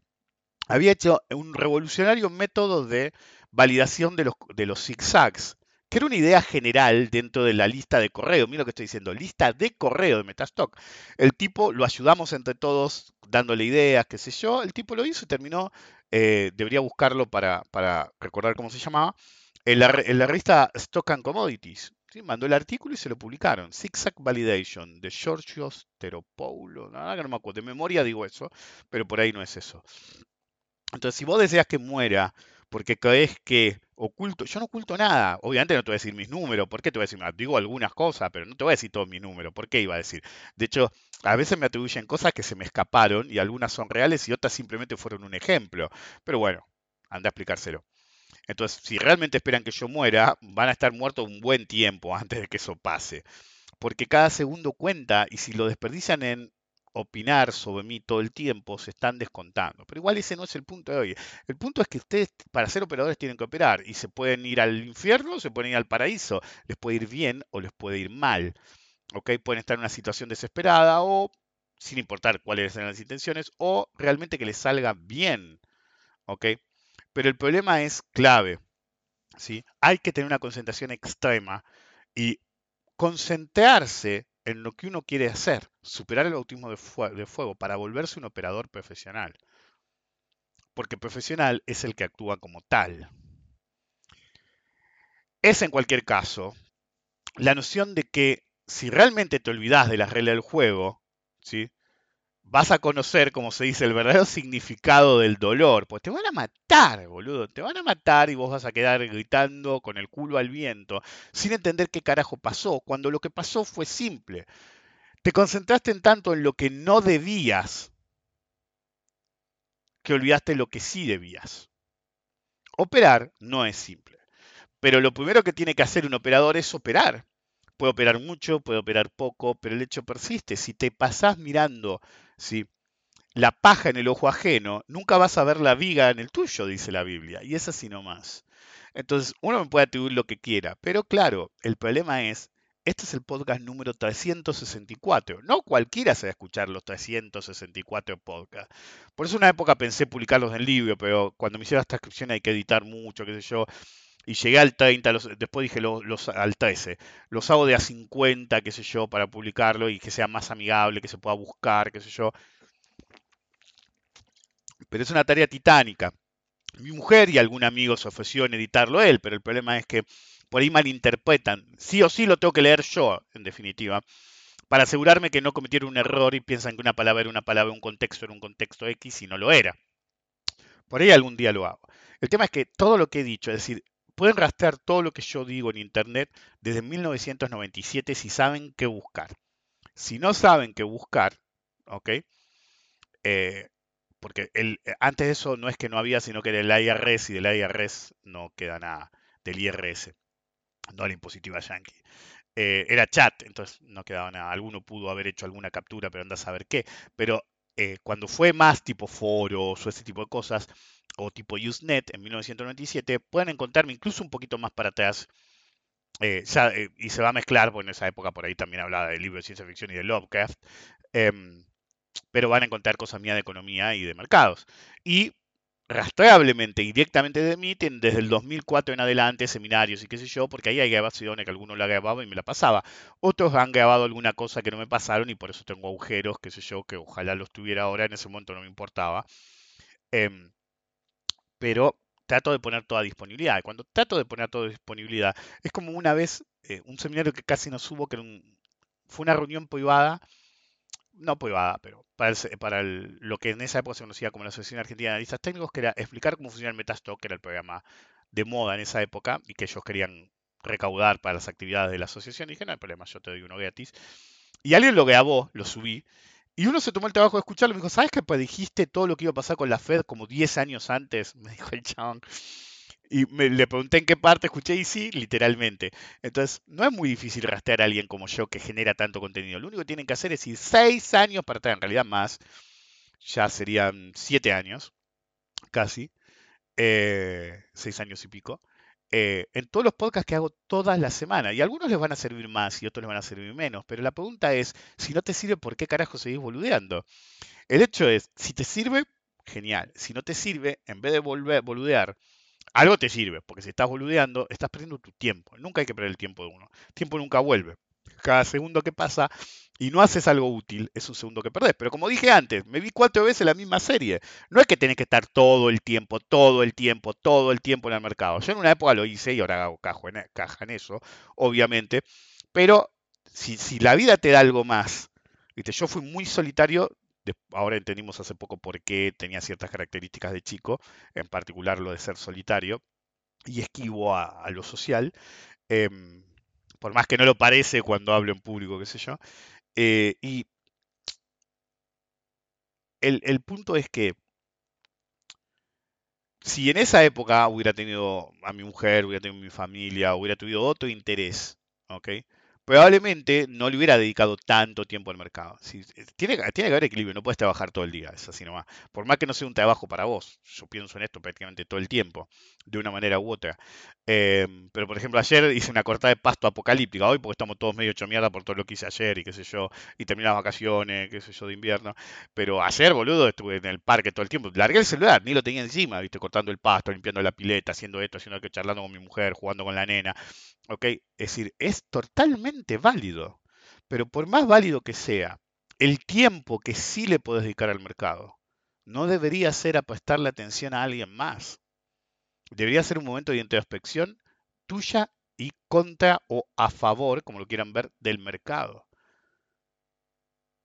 había hecho un revolucionario método de validación de los, de los zigzags que era una idea general dentro de la lista de correo. Mira lo que estoy diciendo, lista de correo de Metastock. El tipo lo ayudamos entre todos dándole ideas, qué sé yo. El tipo lo hizo y terminó, eh, debería buscarlo para, recordar cómo se llamaba, en la, revista Stock and Commodities. Mandó el artículo y se lo publicaron. Zigzag Validation de Georgios Teropoulos. Nada que no me acuerdo. De memoria digo eso, pero por ahí no es eso. Entonces, si vos deseas que muera porque crees que oculto, yo no oculto nada, obviamente no te voy a decir mis números, ¿por qué te voy a decir? Digo algunas cosas, pero no te voy a decir todos mis números, ¿por qué iba a decir? De hecho, a veces me atribuyen cosas que se me escaparon y algunas son reales y otras simplemente fueron un ejemplo, pero bueno, anda a explicárselo. Entonces, si realmente esperan que yo muera, van a estar muertos un buen tiempo antes de que eso pase. Porque cada segundo cuenta y si lo desperdician en opinar sobre mí todo el tiempo, se están descontando. Pero igual ese no es el punto de hoy. El punto es que ustedes para ser operadores tienen que operar y se pueden ir al infierno, se pueden ir al paraíso. Les puede ir bien o les puede ir mal. ¿Ok? Pueden estar en una situación desesperada o sin importar cuáles sean las intenciones o realmente que les salga bien. ¿Ok? Pero el problema es clave. ¿sí? Hay que tener una concentración extrema y concentrarse en lo que uno quiere hacer, superar el bautismo de, fuego para volverse un operador profesional. Porque profesional es el que actúa como tal. Es en cualquier caso la noción de que si realmente te olvidas de las reglas del juego, ¿sí? Vas a conocer, como se dice, el verdadero significado del dolor. Pues te van a matar, boludo. Te van a matar y vos vas a quedar gritando con el culo al viento, sin entender qué carajo pasó, cuando lo que pasó fue simple. Te concentraste en tanto en lo que no debías, que olvidaste lo que sí debías. Operar no es simple. Pero lo primero que tiene que hacer un operador es operar. Puede operar mucho, puede operar poco, pero el hecho persiste. Si te pasás mirando ¿sí? la paja en el ojo ajeno, nunca vas a ver la viga en el tuyo, dice la Biblia. Y es así nomás. Entonces, uno me puede atribuir lo que quiera, pero claro, el problema es, este es el podcast número 364. No cualquiera se va a escuchar los 364 podcasts. Por eso una época pensé publicarlos en libro, pero cuando me hicieron esta transcripción hay que editar mucho, qué sé yo. Y llegué al 30, después dije los, al 13. Los hago de a 50, qué sé yo, para publicarlo y que sea más amigable, que se pueda buscar, qué sé yo. Pero es una tarea titánica. Mi mujer y algún amigo se ofreció en editarlo él, pero el problema es que por ahí malinterpretan. Sí o sí lo tengo que leer yo, en definitiva, para asegurarme que no cometieron un error y piensan que una palabra era una palabra, un contexto era un contexto X y no lo era. Por ahí algún día lo hago. El tema es que todo lo que he dicho, es decir, Pueden rastrear todo lo que yo digo en Internet desde 1997 si saben qué buscar. Si no saben qué buscar, ¿ok? Eh, porque el, eh, antes de eso no es que no había, sino que del IRS y del IRS no queda nada, del IRS, no la impositiva yankee. Eh, era chat, entonces no quedaba nada. Alguno pudo haber hecho alguna captura, pero anda a saber qué. Pero cuando fue más tipo foros o ese tipo de cosas, o tipo Usenet en 1997, pueden encontrarme incluso un poquito más para atrás. Eh, eh, y se va a mezclar, porque en esa época por ahí también hablaba de libros de ciencia ficción y de Lovecraft. Em, pero van a encontrar cosas mías de economía y de mercados. Y rastreablemente y directamente de mí, desde el 2004 en adelante, seminarios y qué sé yo, porque ahí hay grabaciones que algunos la grababan y me la pasaba. Otros han grabado alguna cosa que no me pasaron y por eso tengo agujeros, qué sé yo, que ojalá los tuviera ahora, en ese momento no me importaba. Em, pero trato de poner toda disponibilidad. Cuando trato de poner toda disponibilidad, es como una vez, eh, un seminario que casi no subo, que fue una reunión privada, no privada, pero para, lo que en esa época se conocía como la Asociación Argentina de Analistas Técnicos, que era explicar cómo funciona el Metastock, que era el programa de moda en esa época, y que ellos querían recaudar para las actividades de la asociación. Y dije, no hay problema, yo te doy uno gratis. Y alguien lo grabó, lo subí, y uno se tomó el trabajo de escucharlo me dijo, ¿sabes que predijiste todo lo que iba a pasar con la Fed como 10 años antes? Me dijo el chabón. Y me, le pregunté en qué parte escuché y sí, literalmente. Entonces, no es muy difícil rastrear a alguien como yo que genera tanto contenido. Lo único que tienen que hacer es ir 6 años para atrás, en realidad más. Ya serían 7 años, casi. 6 eh, años y pico. Eh, en todos los podcasts que hago todas las semanas. Y algunos les van a servir más y otros les van a servir menos. Pero la pregunta es, si no te sirve, ¿por qué carajo seguís boludeando? El hecho es, si te sirve, genial. Si no te sirve, en vez de volver, boludear, algo te sirve. Porque si estás boludeando, estás perdiendo tu tiempo. Nunca hay que perder el tiempo de uno. El tiempo nunca vuelve. Cada segundo que pasa y no haces algo útil, es un segundo que perdés. Pero como dije antes, me vi cuatro veces la misma serie. No es que tenés que estar todo el tiempo, todo el tiempo, todo el tiempo en el mercado. Yo en una época lo hice y ahora hago e, caja en eso, obviamente. Pero si, si la vida te da algo más, ¿viste? yo fui muy solitario ahora entendimos hace poco por qué tenía ciertas características de chico, en particular lo de ser solitario y esquivo a, lo social, em, por más que no lo parece cuando hablo en público, qué sé yo. Eh, y el, el punto es que si en esa época hubiera tenido a mi mujer, hubiera tenido mi familia, hubiera tenido otro interés, ¿ok? Probablemente no le hubiera dedicado tanto tiempo al mercado. Eh, tiene, que haber equilibrio, no puedes trabajar todo el día, es así nomás. Por más que no sea un trabajo para vos, yo pienso en esto prácticamente todo el tiempo, de una manera u otra. Em, pero por ejemplo, ayer hice una cortada de pasto apocalíptica, hoy porque estamos todos medio hecho por todo lo que hice ayer y qué sé yo, y terminé las vacaciones, qué sé yo, de invierno. Pero ayer, boludo, estuve en el parque todo el tiempo. Largué el celular, ni lo tenía encima, viste, cortando el pasto, limpiando la pileta, haciendo esto, haciendo aquello, charlando con mi mujer, jugando con la nena. ¿Ok? Es decir, es totalmente válido. Pero por más válido que sea, el tiempo que sí le puedes dedicar al mercado no debería ser a prestarle atención a alguien más debería ser un momento de introspección tuya y contra o a favor, como lo quieran ver, del mercado.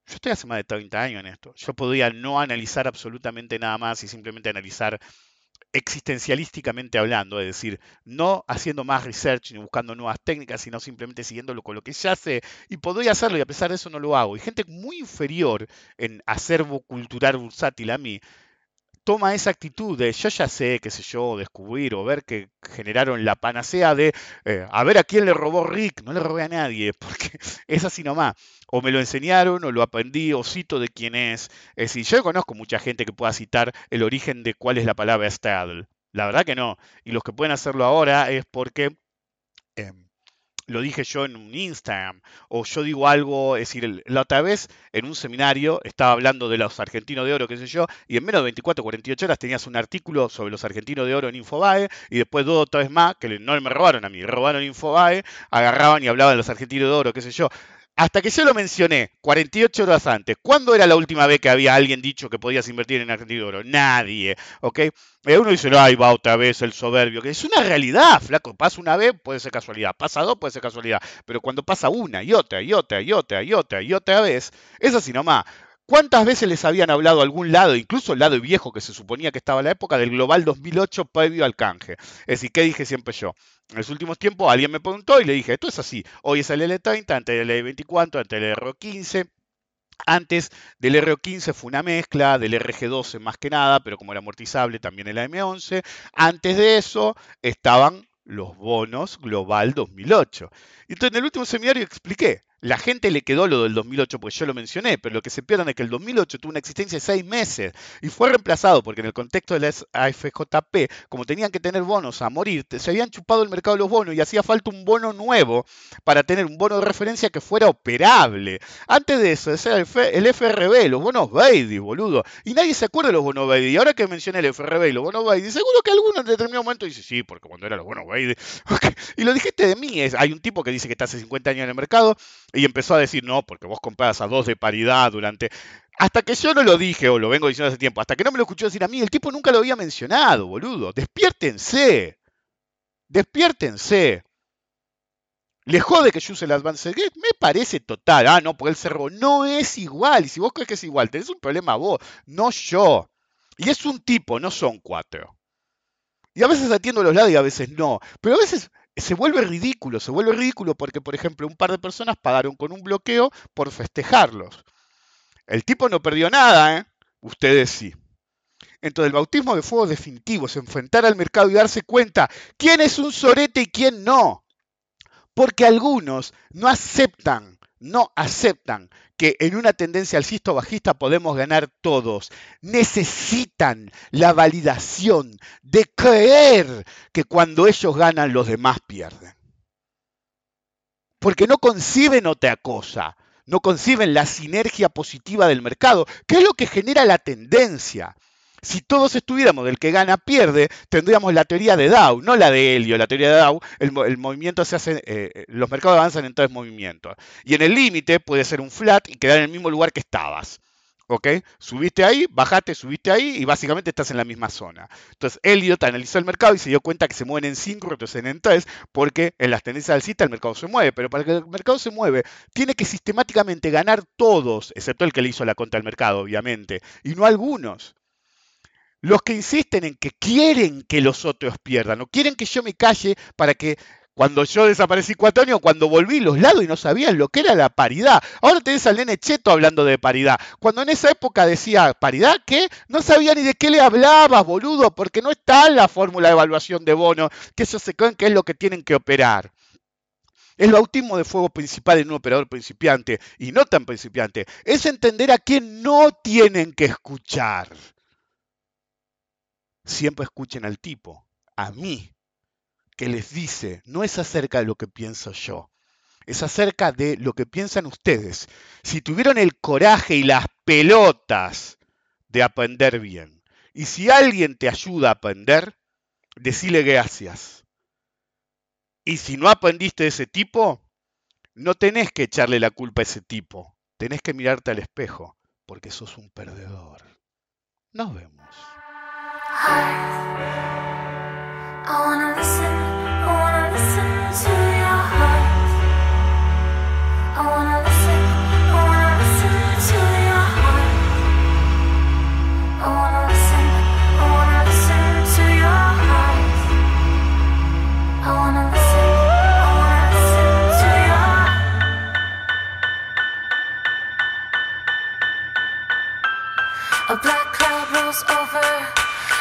Yo estoy hace más de 30 años en esto. Yo podría no analizar absolutamente nada más y simplemente analizar existencialísticamente hablando, es decir, no haciendo más research ni buscando nuevas técnicas, sino simplemente siguiéndolo con lo que ya sé, y podría hacerlo y a pesar de eso no lo hago. Y gente muy inferior en acervo cultural bursátil a mí, toma esa actitud de yo ya sé, qué sé yo, descubrir o ver que generaron la panacea de eh, a ver a quién le robó Rick, no le robé a nadie, porque es así nomás. O me lo enseñaron o lo aprendí o cito de quién es. Es decir, yo conozco mucha gente que pueda citar el origen de cuál es la palabra Stadl. La verdad que no. Y los que pueden hacerlo ahora es porque... Em, lo dije yo en un Instagram, o yo digo algo, es decir, la otra vez en un seminario estaba hablando de los argentinos de oro, qué sé yo, y en menos de 24, 48 horas tenías un artículo sobre los argentinos de oro en Infobae, y después dos o tres más, que no me robaron a mí, robaron Infobae, agarraban y hablaban de los argentinos de oro, qué sé yo. Hasta que yo lo mencioné 48 horas antes, ¿cuándo era la última vez que había alguien dicho que podías invertir en Argentina? Nadie, ¿ok? Eh, uno dice, ay, va otra vez el soberbio, que es una realidad, flaco, pasa una vez, puede ser casualidad, pasa dos, puede ser casualidad, pero cuando pasa una y otra y otra y otra y otra y otra vez, es así nomás. ¿Cuántas veces les habían hablado algún lado, incluso el lado viejo que se suponía que estaba en la época del Global 2008 previo al canje? Es decir, ¿qué dije siempre yo? En los últimos tiempos alguien me preguntó y le dije, esto es así, hoy es el L30, antes del L24, antes del R15, antes del RO15 fue una mezcla, del RG12 más que nada, pero como era amortizable también el AM11. Antes de eso estaban los bonos Global 2008. Entonces en el último seminario expliqué, la gente le quedó lo del 2008, pues yo lo mencioné, pero lo que se pierden es que el 2008 tuvo una existencia de seis meses y fue reemplazado porque en el contexto de la AFJP, como tenían que tener bonos a morir, se habían chupado el mercado de los bonos y hacía falta un bono nuevo para tener un bono de referencia que fuera operable. Antes de eso, ese era el, FRB, los bonos Baby, boludo. Y nadie se acuerda de los bonos. Y ahora que mencioné el FRB y los bonos Baby, seguro que alguno en determinado momento dice, sí, porque cuando eran los bonos Baby. Y lo dijiste de mí, es, hay un tipo que dice que está hace 50 años en el mercado y empezó a decir, no, porque vos comprabas a dos de paridad durante... Hasta que yo no lo dije, o lo vengo diciendo hace tiempo, hasta que no me lo escuchó decir a mí, el tipo nunca lo había mencionado, boludo. Despiértense. Despiértense. Le jode que yo use el Advanced Gate, me parece total. Ah, no, porque el cerro no es igual. Y si vos crees que es igual, tenés un problema vos, no yo. Y es un tipo, no son cuatro. Y a veces atiendo los lados y a veces no. Pero a veces se vuelve ridículo, se vuelve ridículo porque, por ejemplo, un par de personas pagaron con un bloqueo por festejarlos. El tipo no perdió nada, ¿eh? Ustedes sí. Entonces el bautismo de fuego definitivo es enfrentar al mercado y darse cuenta quién es un sorete y quién no. Porque algunos no aceptan, no aceptan que en una tendencia alcista o bajista podemos ganar todos. Necesitan la validación de creer que cuando ellos ganan los demás pierden. Porque no conciben otra cosa, no conciben la sinergia positiva del mercado, que es lo que genera la tendencia. Si todos estuviéramos del que gana pierde, tendríamos la teoría de Dow, no la de Helio. La teoría de Dow, el, movimiento se hace, eh, eh, los mercados avanzan en tres movimientos. Y en el límite puede ser un flat y quedar en el mismo lugar que estabas. ¿Ok? Subiste ahí, bajaste, subiste ahí y básicamente estás en la misma zona. Entonces, Elliot analizó el mercado y se dio cuenta que se mueven en 5, retroceden en 3, porque en las tendencias alcistas el mercado se mueve. Pero para que el mercado se mueve, tiene que sistemáticamente ganar todos, excepto el que le hizo la contra al mercado, obviamente, y no algunos. Los que insisten en que quieren que los otros pierdan, o quieren que yo me calle para que cuando yo desaparecí cuatro años, cuando volví los lados y no sabían lo que era la paridad. Ahora tenés al nene Cheto hablando de paridad. Cuando en esa época decía paridad, ¿qué? No sabía ni de qué le hablabas, boludo, porque no está en la fórmula de evaluación de bono, que eso se creen que es lo que tienen que operar. El bautismo de fuego principal en un operador principiante y no tan principiante es entender a quién no tienen que escuchar. Siempre escuchen al tipo, a mí, que les dice no es acerca de lo que pienso yo, es acerca de lo que piensan ustedes. Si tuvieron el coraje y las pelotas de aprender bien, y si alguien te ayuda a aprender, decile gracias. Y si no aprendiste de ese tipo, no tenés que echarle la culpa a ese tipo, tenés que mirarte al espejo, porque sos un perdedor. Nos vemos. A black cloud rolls over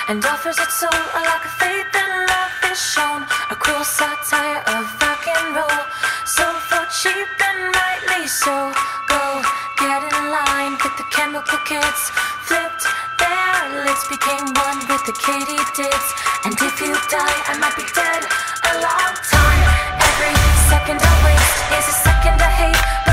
and offers its soul like a faith and love is shown. A cruel satire of rock and roll, sold for cheap and rightly so. Go get in line with the chemical kids. Flipped their lips, became one with the katydids. And if you die, I might be dead a long time. Every second I waste is a second I hate,